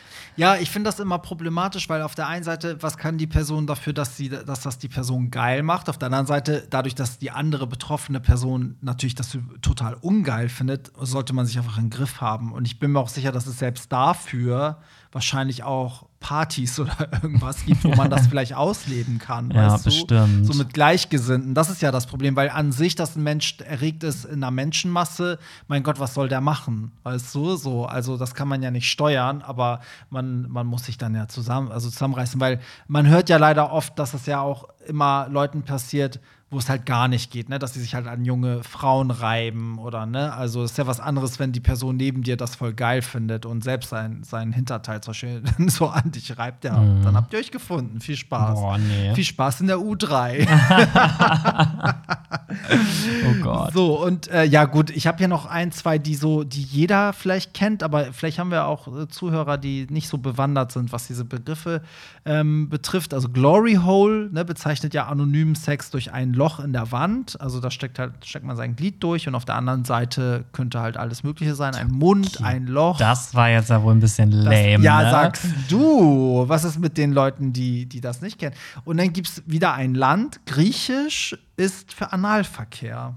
ich finde das immer problematisch, weil auf der einen Seite, was kann die Person dafür, dass, sie, dass das die Person geil macht? Auf der anderen Seite, dadurch, dass die andere betroffene Person natürlich das total ungeil findet, sollte man sich einfach im Griff haben. Und ich bin mir auch sicher, dass es selbst dafür wahrscheinlich auch Partys oder irgendwas gibt, wo man das vielleicht ausleben kann. Ja, weißt du? bestimmt. So mit Gleichgesinnten. Das ist ja das Problem, weil an sich, dass ein Mensch erregt ist in einer Menschenmasse, mein Gott, was soll der machen? Weißt du, so, also das kann man ja nicht steuern, aber man, man muss sich dann ja zusammen, also zusammenreißen, weil man hört ja leider oft, dass es ja auch immer Leuten passiert, wo es halt gar nicht geht, ne? dass sie sich halt an junge Frauen reiben oder ne, also ist ja was anderes, wenn die Person neben dir das voll geil findet und selbst sein, sein Hinterteil zum Beispiel so an dich reibt, ja, dann habt ihr euch gefunden. Viel Spaß. Boah, nee. Viel Spaß in der U3. Oh Gott. So, und äh, ja, gut, ich habe hier noch ein, zwei, die so, die jeder vielleicht kennt, aber vielleicht haben wir auch äh, Zuhörer, die nicht so bewandert sind, was diese Begriffe ähm, betrifft. Also Glory Hole ne, bezeichnet ja anonymen Sex durch ein Loch in der Wand. Also da steckt halt, steckt man sein Glied durch und auf der anderen Seite könnte halt alles Mögliche sein. Ein Mund, ein Loch. Das war jetzt ja wohl ein bisschen Das- lame. ja, ne? sagst du. Was ist mit den Leuten, die, die das nicht kennen? Und dann gibt es wieder ein Land. Griechisch ist für Analverkehr.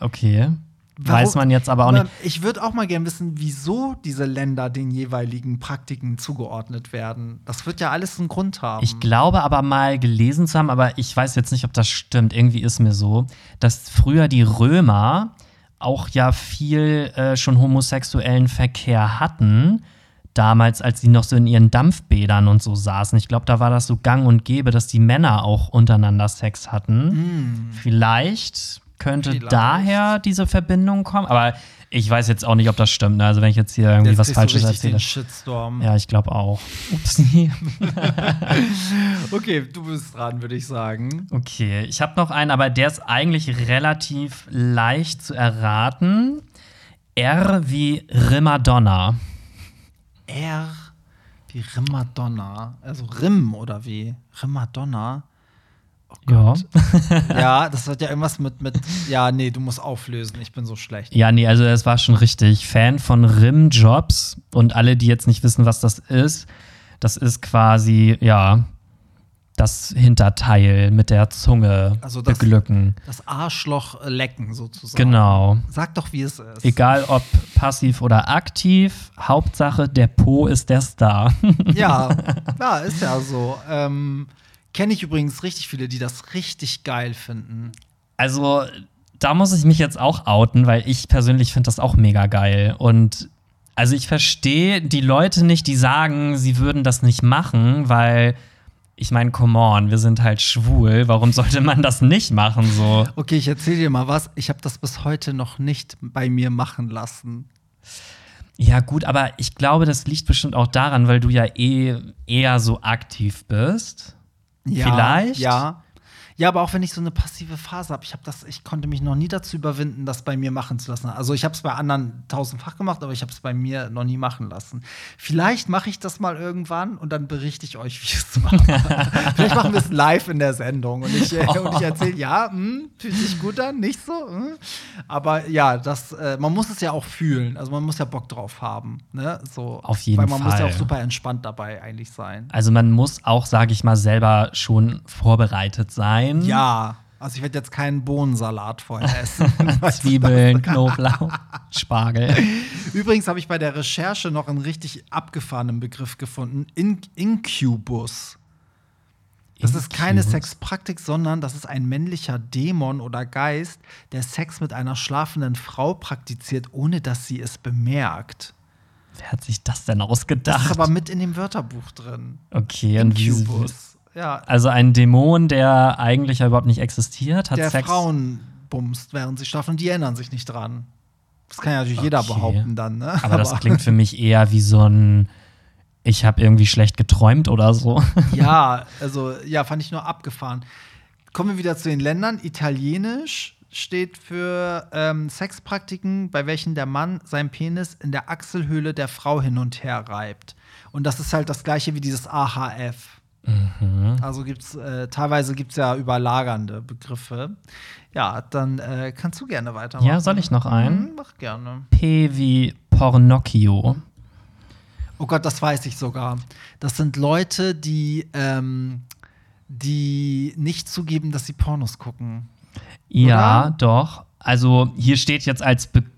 Okay. Warum- Weiß man jetzt aber auch nicht. Ich würde auch mal gerne wissen, wieso diese Länder den jeweiligen Praktiken zugeordnet werden. Das wird ja alles einen Grund haben. Ich glaube aber mal gelesen zu haben, aber ich weiß jetzt nicht, ob das stimmt. Irgendwie ist mir so, dass früher die Römer auch ja viel äh, schon homosexuellen Verkehr hatten. Damals, als sie noch so in ihren Dampfbädern und so saßen. Ich glaube, da war das so gang und gäbe, dass die Männer auch untereinander Sex hatten. Vielleicht könnte. Vielleicht. daher diese Verbindung kommen. Aber ich weiß jetzt auch nicht, ob das stimmt. ne? Also, wenn ich jetzt hier irgendwie Jetzt was du Falsches richtig erzähle. den Shitstorm. Ja, ich glaube auch. Upsi. Okay, du bist dran, würde ich sagen. Okay, ich habe noch einen, aber der ist eigentlich relativ leicht zu erraten. R wie Rimadonna. R wie Rimadonna. Also Rim oder wie? Rimadonna. Ja. Ja, das hat ja irgendwas mit, mit, ja, nee, du musst auflösen, ich bin so schlecht. Ja, nee, also es war schon richtig. Fan von Rimjobs und alle, die jetzt nicht wissen, was das ist, das ist quasi, ja, das Hinterteil mit der Zunge Also das- beglücken. Das Arschloch äh, lecken sozusagen. Genau. Sag doch, wie es ist. Egal ob passiv oder aktiv, Hauptsache der Po ist der Star. Ja, ja, ist ja so. Ähm, Kenne ich übrigens richtig viele, die das richtig geil finden. Also, da muss ich mich jetzt auch outen, weil ich persönlich finde das auch mega geil. Und also ich verstehe die Leute nicht, die sagen, sie würden das nicht machen, weil ich meine, come on, wir sind halt schwul. Warum sollte man das nicht machen so? Okay, ich erzähle dir mal was. Ich habe das bis heute noch nicht bei mir machen lassen. Ja, gut, aber ich glaube, das liegt bestimmt auch daran, weil du ja eh eher so aktiv bist. Ja, Vielleicht? Ja. Ja, aber auch wenn ich so eine passive Phase habe, ich habe das, ich konnte mich noch nie dazu überwinden, das bei mir machen zu lassen. Also ich habe es bei anderen tausendfach gemacht, aber ich habe es bei mir noch nie machen lassen. Vielleicht mache ich das mal irgendwann und dann berichte ich euch, wie ich es mache. Vielleicht machen wir es live in der Sendung und ich, äh, und ich erzähle, ja, hm, fühlt sich gut an, nicht so. Hm. Aber ja, das, äh, man muss es ja auch fühlen. Also man muss ja Bock drauf haben. Ne? So, Auf jeden Weil man muss ja Fall. auch super entspannt dabei eigentlich sein. Also man muss auch, sage ich mal, selber schon vorbereitet sein. Ja, also ich werde jetzt keinen Bohnensalat vorher essen. Zwiebeln, Knoblauch, Spargel. Übrigens habe ich bei der Recherche noch einen richtig abgefahrenen Begriff gefunden: In Incubus. Das ist keine? Sexpraktik, sondern das ist ein männlicher Dämon oder Geist, der Sex mit einer schlafenden Frau praktiziert, ohne dass sie es bemerkt. Wer hat sich das denn Das ausgedacht? ist aber mit in dem Wörterbuch drin. okay, Incubus. Ja, Also ein Dämon, der eigentlich ja überhaupt nicht existiert, hat der Sex. Frauen bumst, während sie schlafen und die erinnern sich nicht dran. Das kann ja natürlich jeder Okay. behaupten dann, ne? Aber das klingt für mich eher wie so ein ich habe irgendwie schlecht geträumt oder so. Ja, also ja, fand ich nur abgefahren. Kommen wir wieder zu den Ländern. Italienisch steht für ähm, Sexpraktiken, bei welchen der Mann seinen Penis in der Achselhöhle der Frau hin und her reibt. Und das ist halt das gleiche wie dieses AHF. Also gibt's äh, teilweise gibt es ja überlagernde Begriffe. Ja, dann äh, kannst du gerne weitermachen. Ja, soll ich noch einen? Mhm, mach gerne. P wie Pornocchio. Oh Gott, das weiß ich sogar. Das sind Leute, die, ähm, die nicht zugeben, dass sie Pornos gucken. Ja, Oder? doch. Also hier steht jetzt als, Be ja,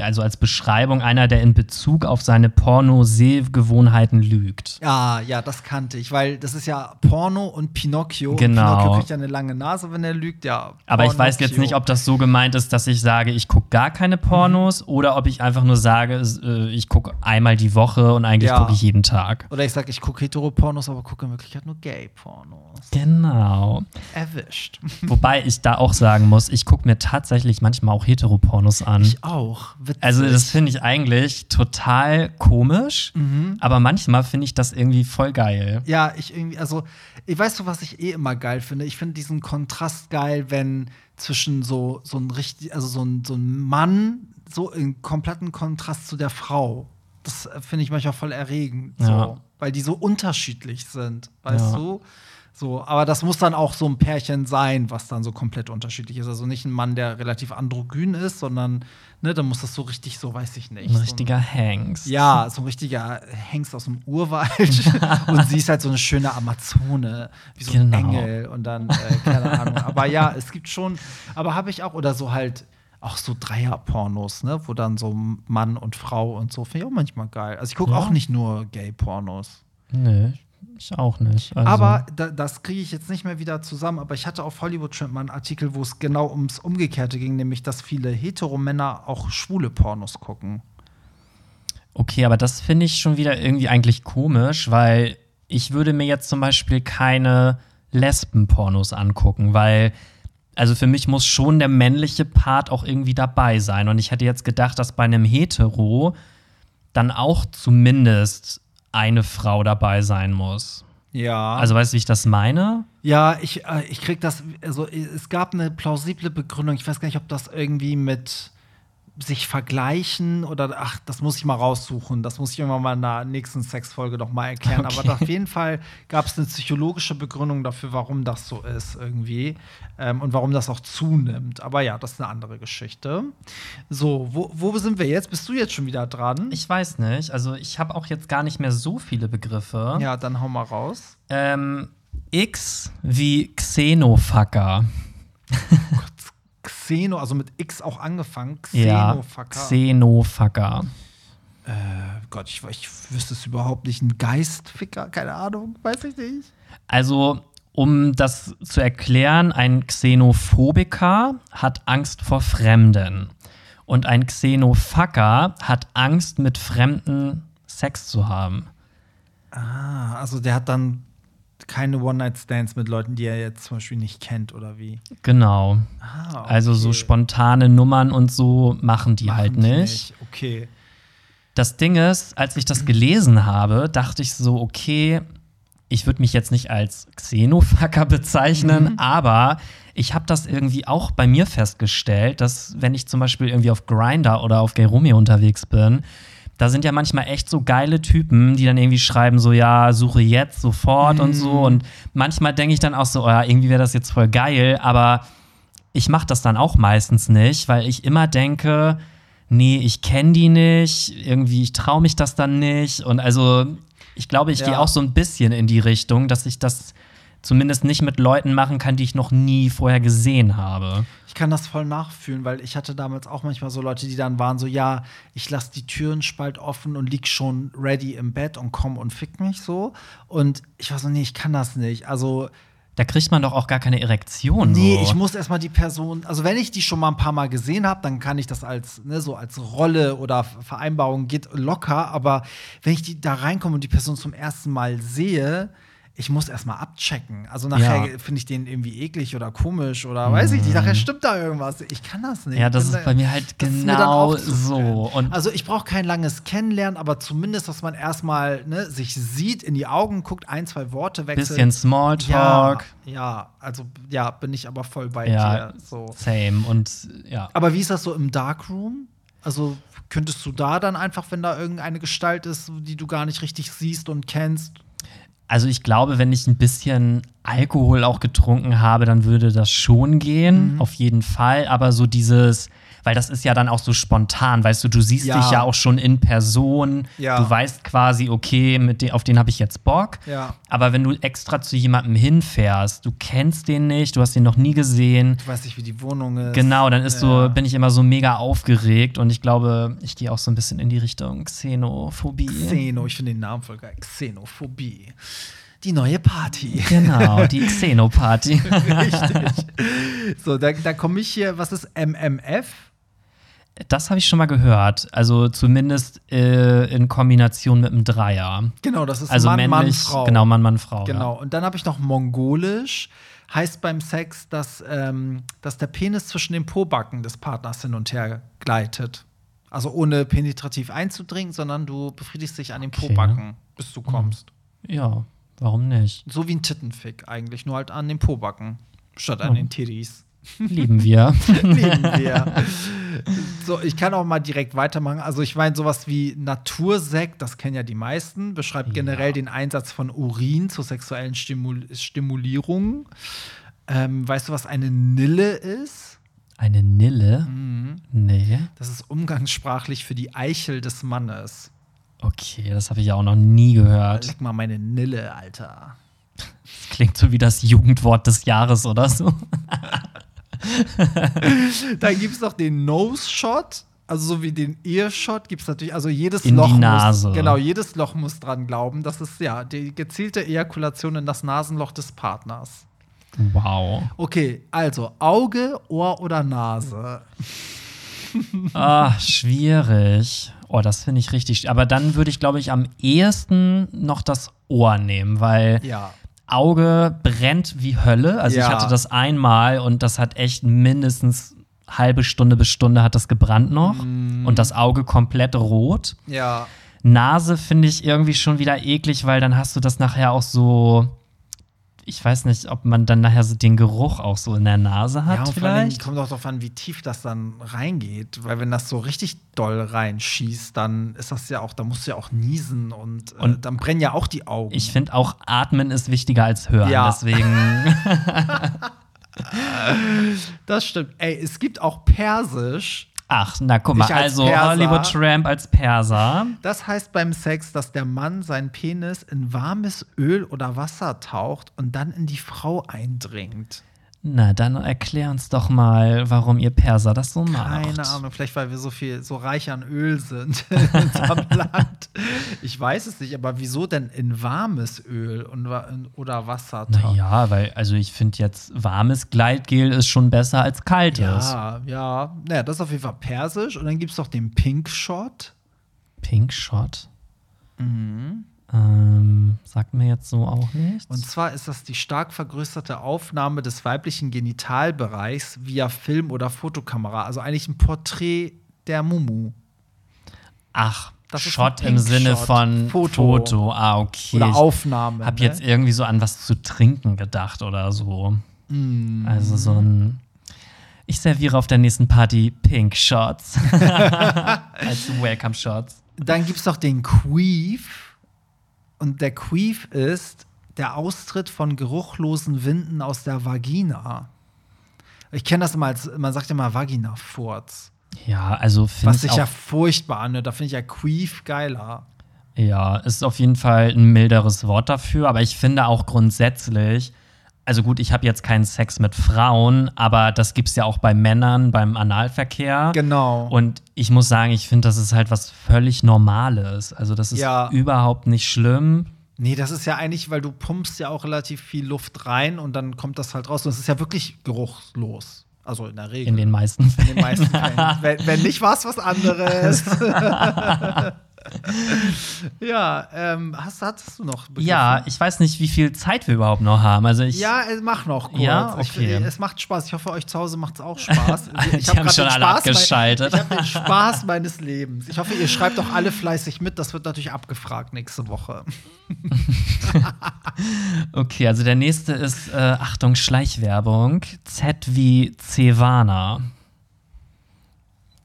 also als Beschreibung einer, der in Bezug auf seine Porno-Sehgewohnheiten lügt. Ja, ja, das kannte ich, weil das ist ja Porno und Pinocchio. Genau. Und Pinocchio kriegt ja eine lange Nase, wenn er lügt, ja. Aber ich weiß jetzt nicht, ob das so gemeint ist, dass ich sage, ich gucke gar keine Pornos oder ob ich einfach nur sage, äh, ich gucke einmal die Woche und eigentlich Ja. gucke ich jeden Tag. Oder ich sage, ich gucke Heteropornos, aber gucke in Wirklichkeit nur Gay-Pornos. Genau. Erwischt. Wobei ich da auch sagen muss, ich gucke mir tatsächlich manchmal auch Heteropornos an. Ich auch. Witzig. also das finde ich eigentlich total komisch, Mhm. aber manchmal finde ich das irgendwie voll geil. Ja, ich irgendwie, also, ich weiß so, was ich eh immer geil finde. Ich finde diesen Kontrast geil, wenn zwischen so, so ein richtig, also so ein, so ein Mann so in kompletten Kontrast zu der Frau. Das äh, finde ich manchmal voll erregend. So, Ja. Weil die so unterschiedlich sind, weißt Ja. du? So, aber das muss dann auch so ein Pärchen sein, was dann so komplett unterschiedlich ist. Also nicht ein Mann, der relativ androgyn ist, sondern, ne, dann muss das so richtig, so weiß ich nicht. Ein so richtiger Hengst. ja, so ein richtiger Hengst aus dem Urwald. und sie ist halt so eine schöne Amazone, wie so ein Genau. Engel. Und dann, äh, keine Ahnung. Aber ja, es gibt schon, aber habe ich auch, oder so halt auch so Dreier-Pornos, ne, wo dann so Mann und Frau und so, finde ich auch manchmal geil. Also ich gucke Ja. auch nicht nur Gay-Pornos. Nee, ich auch nicht. Also, Aber da, das kriege ich jetzt nicht mehr wieder zusammen. Aber ich hatte auf Hollywood Trend mal einen Artikel, wo es genau ums Umgekehrte ging, nämlich, dass viele Heteromänner auch schwule Pornos gucken. Okay, aber das finde ich schon wieder irgendwie eigentlich komisch, weil ich würde mir jetzt zum Beispiel keine Lesben-Pornos angucken, weil, also für mich muss schon der männliche Part auch irgendwie dabei sein. Und ich hätte jetzt gedacht, dass bei einem Hetero dann auch zumindest eine Frau dabei sein muss. Ja. Also weißt du, wie ich das meine? Ja, ich, äh, ich krieg das, also es gab eine plausible Begründung. Ich weiß gar nicht, ob das irgendwie mit, sich vergleichen oder ach, das muss ich mal raussuchen. Das muss ich irgendwann mal in der nächsten Sexfolge noch mal erklären. Okay. Aber auf jeden Fall gab es eine psychologische Begründung dafür, warum das so ist irgendwie ähm, und warum das auch zunimmt. Aber ja, das ist eine andere Geschichte. So, wo, wo sind wir jetzt? Bist du jetzt schon wieder dran? Ich weiß nicht. Also ich habe auch jetzt gar nicht mehr so viele Begriffe. ja, dann hau mal raus. Ähm, X wie Xenofucker. Xeno, also mit X auch angefangen. Ja, Xenofucker. Xenofucker. äh, Gott, ich, ich wüsste es überhaupt nicht. Ein Geistficker, keine Ahnung, weiß ich nicht. Also, um das zu erklären, ein Xenophobiker hat Angst vor Fremden. Und ein Xenofucker hat Angst, mit Fremden Sex zu haben. Ah, also der hat dann keine One-Night-Stands mit Leuten, die er jetzt zum Beispiel nicht kennt oder wie. Genau. Ah, Also so okay. spontane Nummern und so machen die Machen halt die nicht. Okay. Das Ding ist, als ich das gelesen habe, dachte ich so, okay, ich würde mich jetzt nicht als Xenofucker bezeichnen, Mhm. aber ich habe das irgendwie auch bei mir festgestellt, dass wenn ich zum Beispiel irgendwie auf Grinder oder auf Gay Romeo unterwegs bin, da sind ja manchmal echt so geile Typen, die dann irgendwie schreiben so, ja, suche jetzt, sofort und Mhm. so. Und manchmal denke ich dann auch so, oh ja, irgendwie wäre das jetzt voll geil, aber ich mache das dann auch meistens nicht, weil ich immer denke, nee, ich kenne die nicht, irgendwie, ich traue mich das dann nicht. Und also, ich glaube, ich Ja. gehe auch so ein bisschen in die Richtung, dass ich das zumindest nicht mit Leuten machen kann, die ich noch nie vorher gesehen habe. Ich kann das voll nachfühlen, weil ich hatte damals auch manchmal so Leute, die dann waren so, ja, ich lasse die Türen spalt offen und lieg schon ready im Bett und komm und fick mich so. Und ich war so, nee, ich kann das nicht. Also, Da kriegt man doch auch gar keine Erektion. Nee, so. ich muss erstmal die Person, also wenn ich die schon mal ein paar Mal gesehen habe, dann kann ich das als, ne, so als Rolle oder Vereinbarung geht locker, aber wenn ich die da reinkomme und die Person zum ersten Mal sehe, ich muss erstmal abchecken. Also nachher Ja. finde ich den irgendwie eklig oder komisch oder weiß ich nicht, nachher stimmt da irgendwas. Ich kann das nicht. Ja, das ist da- bei mir halt mir genau zu so. Und also ich brauche kein langes Kennenlernen, aber zumindest, dass man erstmal ne, sich sieht, in die Augen guckt, ein, zwei Worte wechselt. bisschen Smalltalk. Ja, ja, also ja, bin ich aber voll bei Ja, dir. So. Same. Und ja. Aber wie ist das so im Darkroom? Also könntest du da dann einfach, wenn da irgendeine Gestalt ist, die du gar nicht richtig siehst und kennst? Also ich glaube, wenn ich ein bisschen Alkohol auch getrunken habe, dann würde das schon gehen, Mhm. auf jeden Fall. Aber so dieses, weil das ist ja dann auch so spontan, weißt du, du siehst Ja. dich ja auch schon in Person. Ja. Du weißt quasi, okay, mit den, auf den habe ich jetzt Bock. Ja. Aber wenn du extra zu jemandem hinfährst, du kennst den nicht, du hast ihn noch nie gesehen. Du weißt nicht, wie die Wohnung ist. Genau, dann ist so, bin ich immer so mega aufgeregt und ich glaube, ich gehe auch so ein bisschen in die Richtung Xenophobie. Xeno, ich finde den Namen voll geil. Xenophobie. Die neue Party. Genau, die Xenoparty. Richtig. So, da, da komme ich hier, was ist MMF? Das habe ich schon mal gehört. Also zumindest äh, in Kombination mit einem Dreier. Genau, das ist Also Mann, Mann, männlich, Frau. genau, Mann, Mann, Frau. Genau. Und dann habe ich noch Mongolisch. Heißt beim Sex, dass, ähm, dass der Penis zwischen den Pobacken des Partners hin und her gleitet. Also ohne penetrativ einzudringen, sondern du befriedigst dich an den Okay. Pobacken, bis du kommst. Ja. ja, warum nicht? So wie ein Tittenfick eigentlich, nur halt an den Pobacken. Statt an Oh. den Titties. Lieben wir. Lieben wir. So, ich kann auch mal direkt weitermachen. Also, ich meine, sowas wie Natursekt, das kennen ja die meisten, beschreibt generell Ja. den Einsatz von Urin zur sexuellen Stimul Stimulierung. Ähm, weißt du, was eine Nille ist? Eine Nille? Mhm. Nee. Das ist umgangssprachlich für die Eichel des Mannes. Okay, das habe ich ja auch noch nie gehört. Leck mal meine Nille, Alter. Das klingt so wie das Jugendwort des Jahres oder so. Dann gibt es noch den Nose-Shot. Also so wie den Earshot gibt es natürlich, also jedes In die Loch Nase. muss, genau, jedes Loch muss dran glauben. Das ist ja die gezielte Ejakulation in das Nasenloch des Partners. Wow. Okay, also Auge, Ohr oder Nase. Ah, schwierig. Oh, das finde ich richtig. Aber dann würde ich, glaube ich, am ehesten noch das Ohr nehmen, weil Ja. Auge brennt wie Hölle. Also ich Ja. hatte das einmal und das hat echt mindestens halbe Stunde bis Stunde hat das gebrannt noch. Mm. Und das Auge komplett rot. Ja. Nase finde ich irgendwie schon wieder eklig, weil dann hast du das nachher auch so ich weiß nicht, ob man dann nachher so den Geruch auch so in der Nase hat, ja, und vor allem vielleicht. kommt auch darauf an, wie tief das dann reingeht. Weil wenn das so richtig doll reinschießt, dann ist das ja auch, da musst du ja auch niesen und, äh, Und dann brennen ja auch die Augen. Ich finde auch, atmen ist wichtiger als hören. Ja. Deswegen. das stimmt. Ey, es gibt auch Persisch. Ach, na guck mal, als also Perser. Hollywood Tramp als Perser. Das heißt beim Sex, dass der Mann seinen Penis in warmes Öl oder Wasser taucht und dann in die Frau eindringt. Na, dann erklär uns doch mal, warum ihr Perser das so macht. Keine Ahnung, vielleicht weil wir so viel, so reich an Öl sind in unserem Land. Ich weiß es nicht, aber wieso denn in warmes Öl und, oder Wasser? Naja, weil, also ich finde jetzt, warmes Gleitgel ist schon besser als kaltes. Ja, ja. Naja, das ist auf jeden Fall persisch. Und dann gibt es noch den Pink Shot. Pink Shot. Ähm, sagt mir jetzt so auch nichts. Und zwar ist das die stark vergrößerte Aufnahme des weiblichen Genitalbereichs via Film- oder Fotokamera. Also eigentlich ein Porträt der Mumu. Ach, Das ist Shot im Sinne Shot. von Foto. Foto. Ah, okay. Oder Ich Aufnahme. hab ne? jetzt irgendwie so an was zu trinken gedacht oder so. Mm. Also so ein. Ich serviere auf der nächsten Party Pink Shots. Als Welcome Shots. Dann gibt es noch den Queef. Und der Queef ist der Austritt von geruchlosen Winden aus der Vagina. Ich kenne das immer als, man sagt immer Vagina-Furz. Ja, also finde Was ich sich auch, ja furchtbar anhört. Da finde ich ja Queef geiler. Ja, ist auf jeden Fall ein milderes Wort dafür, aber ich finde auch grundsätzlich, also gut, ich habe jetzt keinen Sex mit Frauen, aber das gibt's ja auch bei Männern beim Analverkehr. Genau. Und ich muss sagen, ich finde, das ist halt was völlig Normales. Also das ist Ja. überhaupt nicht schlimm. Nee, das ist ja eigentlich, weil du pumpst ja auch relativ viel Luft rein und dann kommt das halt raus. Und es ist ja wirklich geruchslos. Also in der Regel. In den meisten In Fällen. den meisten Fällen. wenn, wenn nicht, war es was anderes. ja, ähm, hast, hattest du noch Begriffe? Ja, ich weiß nicht, wie viel Zeit wir überhaupt noch haben. Also ich, Ja, äh, mach noch kurz. Ja, ich, okay. es macht Spaß. Ich hoffe, euch zu Hause macht es auch Spaß. Die hab haben grad schon alle Spaß abgeschaltet. Mein, ich habe den Spaß meines Lebens. Ich hoffe, ihr schreibt auch alle fleißig mit. Das wird natürlich abgefragt nächste Woche. okay, also der nächste ist, äh, Achtung, Schleichwerbung. Z wie Cevana.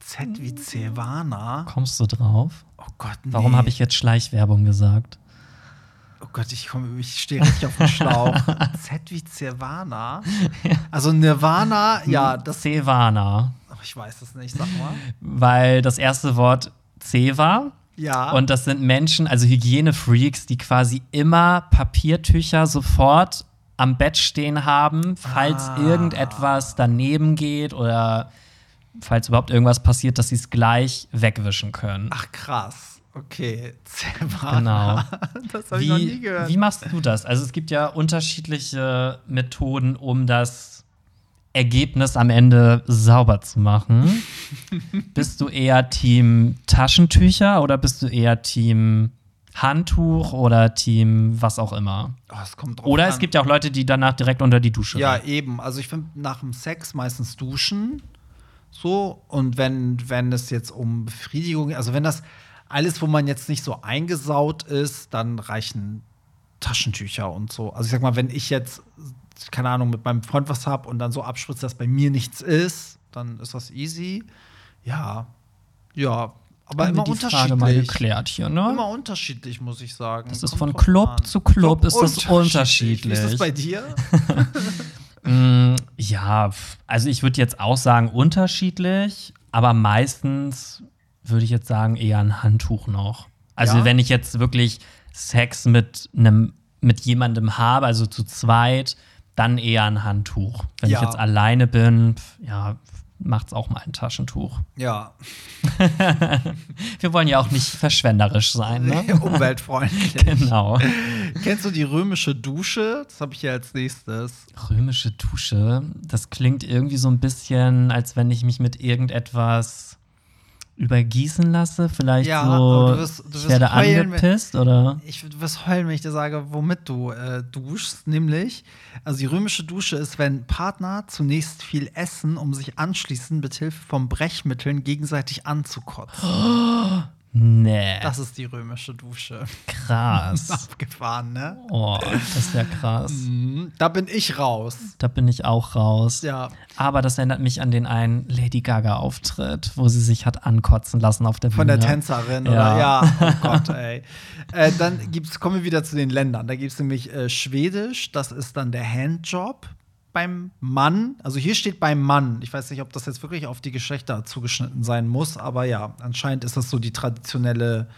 Z wie Cevana. Kommst du drauf? Oh Gott, nee. Warum habe ich jetzt Schleichwerbung gesagt? Oh Gott, ich, komm, ich stehe richtig auf den Schlauch. Z wie Nirvana. Also Nirvana, ja, das. Cevana. Oh, ich weiß es nicht, sag mal. Weil das erste Wort C war. Ja. Und das sind Menschen, also Hygienefreaks, die quasi immer Papiertücher sofort am Bett stehen haben, falls Ah. irgendetwas daneben geht oder falls überhaupt irgendwas passiert, dass sie es gleich wegwischen können. Ach krass. Okay. Nirvana. Genau. Das habe ich noch nie Wie, gehört. wie machst du das? Also es gibt ja unterschiedliche Methoden, um das Ergebnis am Ende sauber zu machen. bist du eher Team Taschentücher oder bist du eher Team Handtuch oder Team was auch immer? Oh, es kommt drauf Oder an. es gibt ja auch Leute, die danach direkt unter die Dusche Ja, rennen. eben. Also ich finde nach dem Sex meistens duschen. So. Und wenn, wenn es jetzt um Befriedigung, also wenn das alles, wo man jetzt nicht so eingesaut ist, dann reichen Taschentücher und so. Also ich sag mal, wenn ich jetzt, keine Ahnung, mit meinem Freund was hab und dann so abspritzt, dass bei mir nichts ist, dann ist das easy. Ja. Ja. Aber immer die Frage mal unterschiedlich. geklärt hier, ne? Immer unterschiedlich, muss ich sagen. Das ist Kommt von Club an. zu Club ist das Wie ist unterschiedlich. das bei dir? Ja, also ich würde jetzt auch sagen unterschiedlich, aber meistens würde ich jetzt sagen eher ein Handtuch noch. Also Ja? wenn ich jetzt wirklich Sex mit einem mit jemandem habe, also zu zweit, dann eher ein Handtuch. Wenn Ja. ich jetzt alleine bin, ja, macht's auch mal ein Taschentuch. Ja. Wir wollen ja auch nicht verschwenderisch sein, ne? Umweltfreundlich. genau. Kennst du die römische Dusche? Das habe ich hier als nächstes. Römische Dusche, das klingt irgendwie so ein bisschen, als wenn ich mich mit irgendetwas übergießen lasse. Vielleicht Ja, so, du wirst- du ich wirst werde heulen, wenn- angepisst, oder? Ich du wirst heulen, wenn ich dir sage, womit du äh, duschst. Nämlich, also die römische Dusche ist, wenn Partner zunächst viel essen, um sich anschließend mit Hilfe von Brechmitteln gegenseitig anzukotzen. Nee. Das ist die römische Dusche. krass. Abgefahren, ne? Oh, das ist ja krass. Mhm. Da bin ich raus. Da bin ich auch raus. Ja. Aber das erinnert mich an den einen Lady Gaga-Auftritt, wo sie sich hat ankotzen lassen auf der Bühne. Von der Tänzerin, Ja. oder? Ja, oh Gott, ey. Äh, dann gibt's, kommen wir wieder zu den Ländern. Da gibt es nämlich äh, Schwedisch, das ist dann der Handjob beim Mann. Also hier steht beim Mann. Ich weiß nicht, ob das jetzt wirklich auf die Geschlechter zugeschnitten sein muss, aber ja, anscheinend ist das so die traditionelle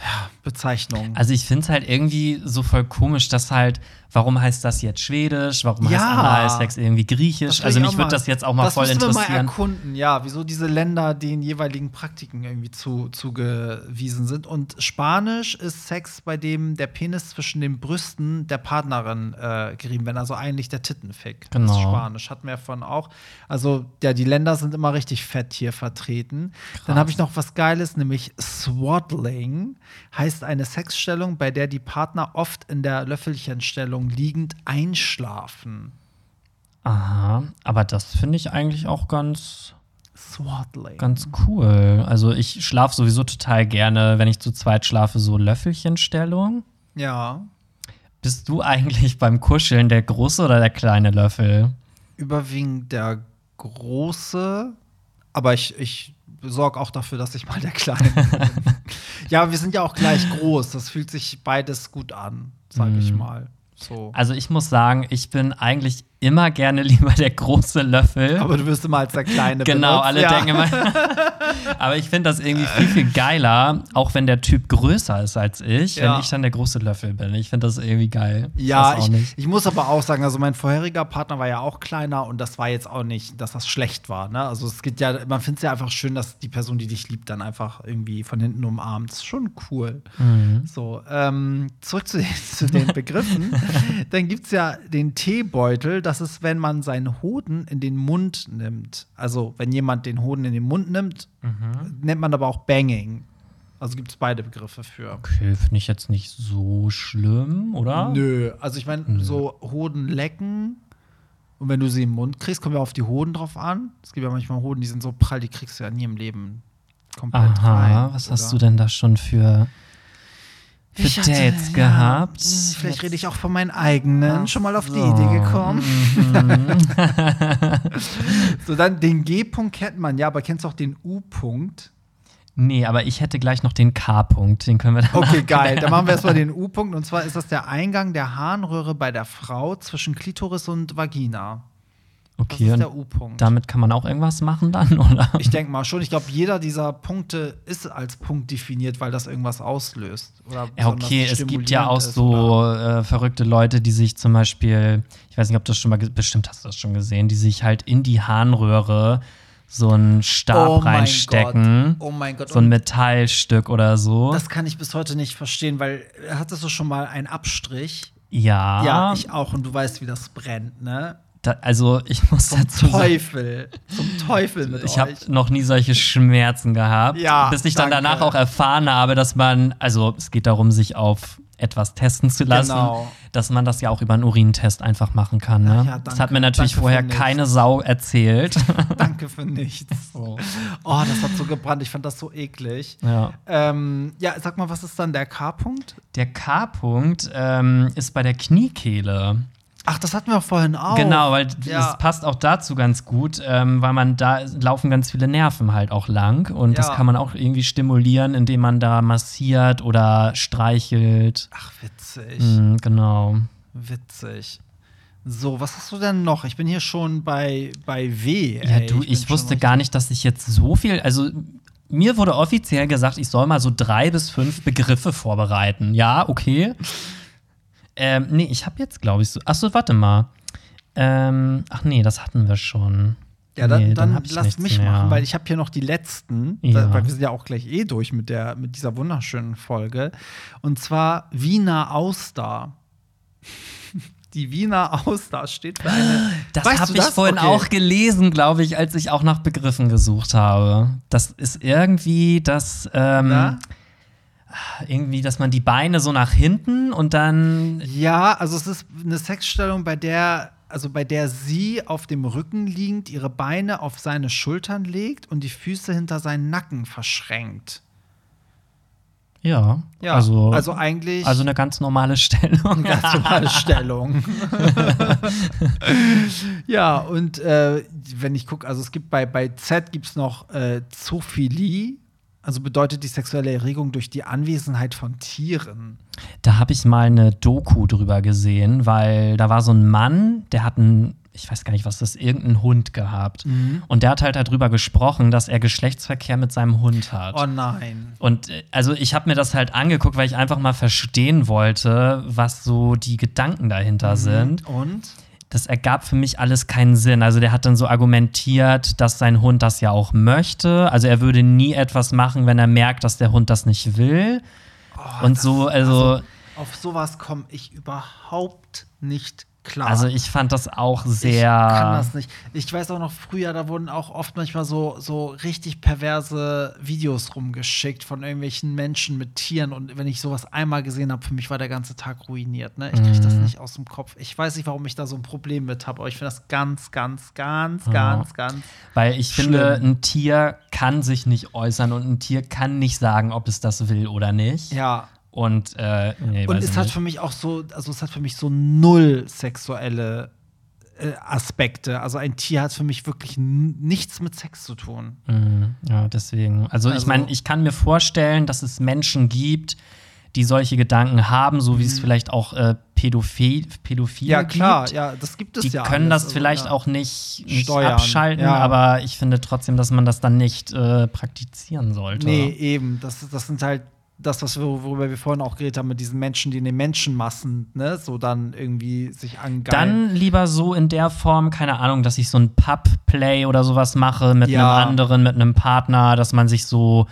ja, Bezeichnung. Also ich finde es halt irgendwie so voll komisch, dass halt, warum heißt das jetzt Schwedisch, warum heißt Ja. Analsex irgendwie Das Griechisch? Also ich mich würde das jetzt auch mal das voll müssen wir interessieren. mal erkunden, ja, wieso diese Länder den jeweiligen Praktiken irgendwie zu, zugewiesen sind. Und Spanisch ist Sex, bei dem der Penis zwischen den Brüsten der Partnerin äh, gerieben wird, also eigentlich der Tittenfick. Das ist Genau. Spanisch, hatten wir von auch. Also, ja, die Länder sind immer richtig fett hier vertreten. Dann habe ich noch was Geiles, nämlich Swaddling heißt eine Sexstellung, bei der die Partner oft in der Löffelchenstellung liegend einschlafen. Aha, aber das finde ich eigentlich auch ganz, Swaddling. ganz cool. Also ich schlafe sowieso total gerne, wenn ich zu zweit schlafe, so Löffelchenstellung. Ja. Bist du eigentlich beim Kuscheln der große oder der kleine Löffel? Überwiegend der große, aber ich, ich sorge auch dafür, dass ich mal der Kleine bin. ja, wir sind ja auch gleich groß. Das fühlt sich beides gut an, sage ich mal. So. Also ich muss sagen, ich bin eigentlich immer gerne lieber der große Löffel. Aber du wirst immer als der Kleine Genau, benutzt. alle ja. denken immer. Aber ich finde das irgendwie viel, viel geiler, auch wenn der Typ größer ist als ich, Ja. wenn ich dann der große Löffel bin. Ich finde das irgendwie geil. Ja, ich, nicht. ich muss aber auch sagen, also mein vorheriger Partner war ja auch kleiner und das war jetzt auch nicht, dass das schlecht war. Ne? Also es geht ja, man findet es ja einfach schön, dass die Person, die dich liebt, dann einfach irgendwie von hinten umarmt. Das ist schon cool. Mhm. So, ähm, zurück zu den, zu den Begriffen. Dann gibt es ja den Teebeutel, das ist, wenn man seinen Hoden in den Mund nimmt. Also, wenn jemand den Hoden in den Mund nimmt, Mhm. nennt man aber auch Banging. Also gibt es beide Begriffe für. Okay, finde ich jetzt nicht so schlimm, oder? Nö, also ich meine, so Hoden lecken und wenn du sie im Mund kriegst, kommen wir auf die Hoden drauf an. Es gibt ja manchmal Hoden, die sind so prall, die kriegst du ja nie im Leben komplett Aha, rein. was hast oder? du denn da schon für, für Ich hatte- Dates ja, gehabt? mh, Vielleicht rede ich auch von meinen eigenen, Ach schon mal auf die so. Mhm. Idee gekommen. so, dann den G-Punkt kennt man ja, aber kennst du auch den U-Punkt? Nee, aber ich hätte gleich noch den K-Punkt, den können wir dann Okay, geil. Dann machen wir erstmal den U-Punkt. Und zwar ist das der Eingang der Harnröhre bei der Frau zwischen Klitoris und Vagina. Das Okay, ist und der U-Punkt. damit kann man auch irgendwas machen dann, oder? Ich denke mal schon. Ich glaube, jeder dieser Punkte ist als Punkt definiert, weil das irgendwas auslöst. Oder Ja, okay, es gibt ja auch ist, so äh, verrückte Leute, die sich zum Beispiel, ich weiß nicht, ob du das schon mal, bestimmt hast du das schon gesehen, die sich halt in die Harnröhre so einen Stab Oh reinstecken. Gott. Oh mein Gott. So ein Metallstück oder so. Das kann ich bis heute nicht verstehen, weil hattest du schon mal einen Abstrich? ja, Ja, ich auch. Und du weißt, wie das brennt, ne? Da, also ich muss Zum dazu sagen, Teufel. Zum Teufel mit ich habe noch nie solche Schmerzen gehabt, Ja, bis ich dann danke. danach auch erfahren habe, dass man, also es geht darum, sich auf etwas testen zu lassen, Genau. dass man das ja auch über einen Urintest einfach machen kann. Ne? Ja, das danke. hat mir natürlich Danke vorher keine Sau erzählt. Danke für nichts. Oh, das hat so gebrannt. Ich fand das so eklig. ja. Ähm, ja, sag mal, was ist dann der K-Punkt? Der K-Punkt ähm, ist bei der Kniekehle. Ach, das hatten wir vorhin auch. Genau, weil Ja. das passt auch dazu ganz gut, ähm, weil man da laufen ganz viele Nerven halt auch lang und das Ja. kann man auch irgendwie stimulieren, indem man da massiert oder streichelt. Ach, witzig. Mhm, genau. Witzig. So, was hast du denn noch? Ich bin hier schon bei, bei W. Ja, ey. du, bin ich schon wusste gar nicht, dass ich jetzt so viel, also mir wurde offiziell gesagt, ich soll mal so drei bis fünf Begriffe vorbereiten. Ja, okay. Ähm, nee, ich habe jetzt, glaube ich, so. Achso, warte mal. Ähm, ach nee, das hatten wir schon. Ja, dann, nee, dann ich lass mich mehr. machen, weil ich habe hier noch die letzten, Ja. da, weil wir sind ja auch gleich eh durch mit, der, mit dieser wunderschönen Folge. Und zwar Wiener Auster. Die Wiener Auster steht für eine. Das habe ich das? vorhin Okay. auch gelesen, glaube ich, als ich auch nach Begriffen gesucht habe. Das ist irgendwie das, ähm? Irgendwie, dass man die Beine so nach hinten und dann. Ja, also es ist eine Sexstellung, bei der, also bei der sie auf dem Rücken liegend ihre Beine auf seine Schultern legt und die Füße hinter seinen Nacken verschränkt. Ja. Ja, Also, also eigentlich also eine ganz normale Stellung. eine ganz normale Stellung. ja, und äh, wenn ich gucke, also es gibt bei, bei Z gibt es noch äh, Zoophilie, also bedeutet die sexuelle Erregung durch die Anwesenheit von Tieren. Da habe ich mal eine Doku drüber gesehen, weil da war so ein Mann, der hat einen, ich weiß gar nicht, was das ist, irgendeinen Hund gehabt. Mhm. Und der hat halt darüber gesprochen, dass er Geschlechtsverkehr mit seinem Hund hat. Oh nein. Und äh, also ich habe mir das halt angeguckt, weil ich einfach mal verstehen wollte, was so die Gedanken dahinter sind. Und? Das ergab für mich alles keinen Sinn. Also der hat dann so argumentiert, dass sein Hund das ja auch möchte. Also er würde nie etwas machen, wenn er merkt, dass der Hund das nicht will. Und so, also, Auf sowas komme ich überhaupt nicht klar. also ich fand das auch sehr. Ich kann das nicht. Ich weiß auch noch früher, da wurden auch oft manchmal so, so richtig perverse Videos rumgeschickt von irgendwelchen Menschen mit Tieren. Und wenn ich sowas einmal gesehen habe, für mich war der ganze Tag ruiniert. Ne? Ich kriege Mhm. das nicht aus dem Kopf. Ich weiß nicht, warum ich da so ein Problem mit habe, aber ich finde das ganz, ganz, ganz, ganz, ganz. Weil ich finde, Schlimm. ein Tier kann sich nicht äußern und ein Tier kann nicht sagen, ob es das will oder nicht. Ja. Und, äh, nee, Und es ich hat nicht. für mich auch so, also es hat für mich so null sexuelle äh, Aspekte. Also ein Tier hat für mich wirklich nichts mit Sex zu tun. Mhm, Ja, deswegen. Also, ich Also- meine, ich kann mir vorstellen, dass es Menschen gibt, die solche Gedanken haben, so wie es vielleicht auch äh, Pädophil Pädophile Mhm. Ja, klar, gibt. ja, das gibt es Die ja. können alles. das Also, vielleicht ja. auch nicht, nicht Steuern, abschalten, ja. aber ich finde trotzdem, dass man das dann nicht äh, praktizieren sollte. Nee, eben. Das, das sind halt das, was wir, worüber wir vorhin auch geredet haben, mit diesen Menschen, die in den Menschenmassen, ne, so dann irgendwie sich angeilen. Dann lieber so in der Form, keine Ahnung, dass ich so ein Pub-Play oder sowas mache mit Ja. einem anderen, mit einem Partner, dass man sich so,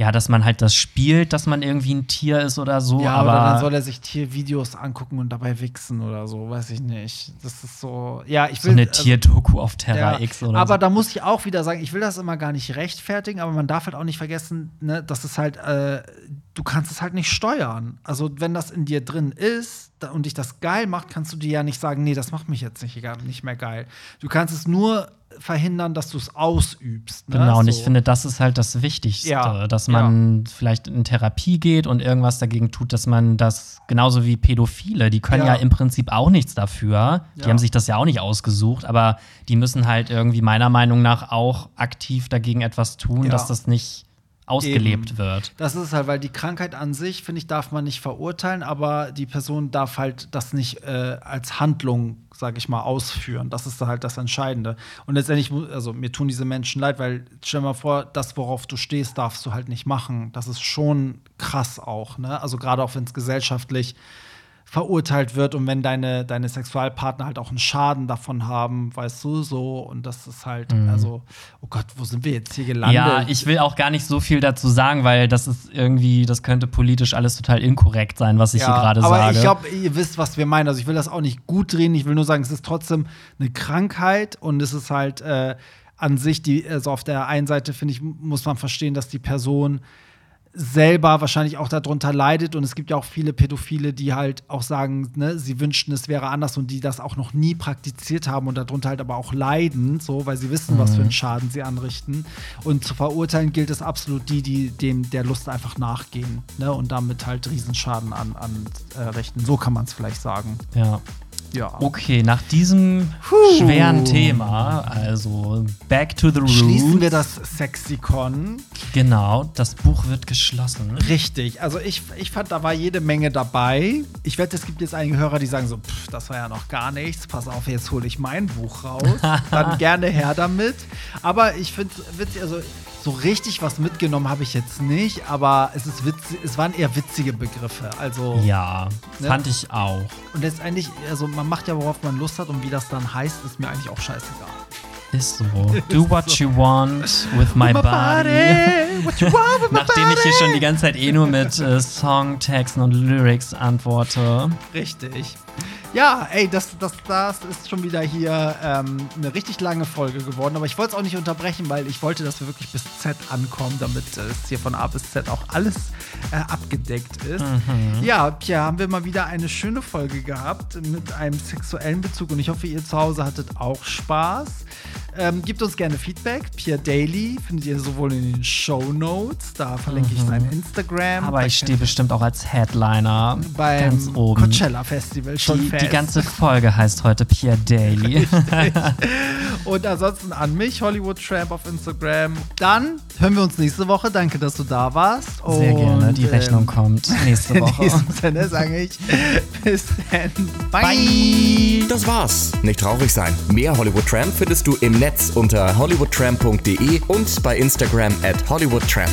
ja, dass man halt das spielt, dass man irgendwie ein Tier ist oder so. ja, aber oder dann soll er sich Tiervideos angucken und dabei wichsen oder so, weiß ich nicht. Das ist so, ja, ich so will eine also- Tierdoku auf Terra Ja, X oder aber so. da muss ich auch wieder sagen, ich will das immer gar nicht rechtfertigen, aber man darf halt auch nicht vergessen, ne, dass es halt, äh, du kannst es halt nicht steuern. Also wenn das in dir drin ist und dich das geil macht, kannst du dir ja nicht sagen, nee, das macht mich jetzt nicht, egal- nicht mehr geil. Du kannst es nur verhindern, dass du es ausübst. Ne? Genau, und so. ich finde, das ist halt das Wichtigste, Ja, dass man vielleicht in Therapie geht und irgendwas dagegen tut, dass man das, genauso wie Pädophile, die können ja, Ja. im Prinzip auch nichts dafür. Die Ja. haben sich das ja auch nicht ausgesucht, aber die müssen halt irgendwie meiner Meinung nach auch aktiv dagegen etwas tun, Ja. dass das nicht ausgelebt Eben. wird. Das ist halt, weil die Krankheit an sich, finde ich, darf man nicht verurteilen, aber die Person darf halt das nicht äh, als Handlung, sage ich mal, ausführen. Das ist halt das Entscheidende. Und letztendlich, also mir tun diese Menschen leid, weil stell dir mal vor, das, worauf du stehst, darfst du halt nicht machen. Das ist schon krass auch, ne? Also gerade auch wenn es gesellschaftlich verurteilt wird und wenn deine, deine Sexualpartner halt auch einen Schaden davon haben, weißt du, so. Und das ist halt, also, oh Gott, wo sind wir jetzt hier gelandet? Ja, ich will auch gar nicht so viel dazu sagen, weil das ist irgendwie, das könnte politisch alles total inkorrekt sein, was ich hier gerade aber sage. ich glaube, ihr wisst, was wir meinen. Also ich will das auch nicht gut drehen. Ich will nur sagen, es ist trotzdem eine Krankheit und es ist halt äh, an sich die, also auf der einen Seite finde ich, muss man verstehen, dass die Person selber wahrscheinlich auch darunter leidet und es gibt ja auch viele Pädophile, die halt auch sagen, ne, sie wünschten, es wäre anders und die das auch noch nie praktiziert haben und darunter halt aber auch leiden, so, weil sie wissen, was für einen Schaden sie anrichten. Und zu verurteilen gilt es absolut die, die dem der Lust einfach nachgehen, ne, und damit halt Riesenschaden an, an äh, richten. So kann man es vielleicht sagen. ja. Ja. Okay, nach diesem schweren Thema, also back to the roots. Schließen wir das Sexikon. Genau, das Buch wird geschlossen. Richtig. Also ich, ich fand, da war jede Menge dabei. Ich wette, es gibt jetzt einige Hörer, die sagen so, pff, das war ja noch gar nichts. Pass auf, jetzt hole ich mein Buch raus. Dann gerne her damit. Aber ich finde es witzig, also so richtig was mitgenommen habe ich jetzt nicht, aber es ist witzig, es waren eher witzige Begriffe. Also Ja, Ne? fand ich auch. und letztendlich, also man macht ja, worauf man Lust hat und wie das dann heißt, ist mir eigentlich auch scheißegal. Ist so. Do what you want with my body. What you want with my Nachdem ich hier schon die ganze Zeit eh nur mit äh, Songtexten und Lyrics antworte. Richtig. Ja, ey, das, das, das ist schon wieder hier ähm, eine richtig lange Folge geworden. Aber ich wollte es auch nicht unterbrechen, weil ich wollte, dass wir wirklich bis Z ankommen, damit äh, es hier von A bis Z auch alles äh, abgedeckt ist. Ja, Pierre, haben wir mal wieder eine schöne Folge gehabt mit einem sexuellen Bezug und ich hoffe, ihr zu Hause hattet auch Spaß. Ähm, gebt uns gerne Feedback. Pierre Daily findet ihr sowohl in den Show Notes, da verlinke ich sein Instagram. Aber ich stehe bestimmt auch als Headliner beim ganz oben. Coachella Festival schon Die, fest. die ganze Folge heißt heute Pierre Daily. Und ansonsten an mich, Hollywood Tramp auf Instagram. Dann hören wir uns nächste Woche. Danke, dass du da warst. Sehr gerne. Und, Die Rechnung kommt nächste In Woche. diesem Sinne sage ich bis dann. Bye. Das war's. Nicht traurig sein. Mehr Hollywood Tramp findest du im Netz unter hollywoodtramp.de und bei Instagram at hollywoodtramp.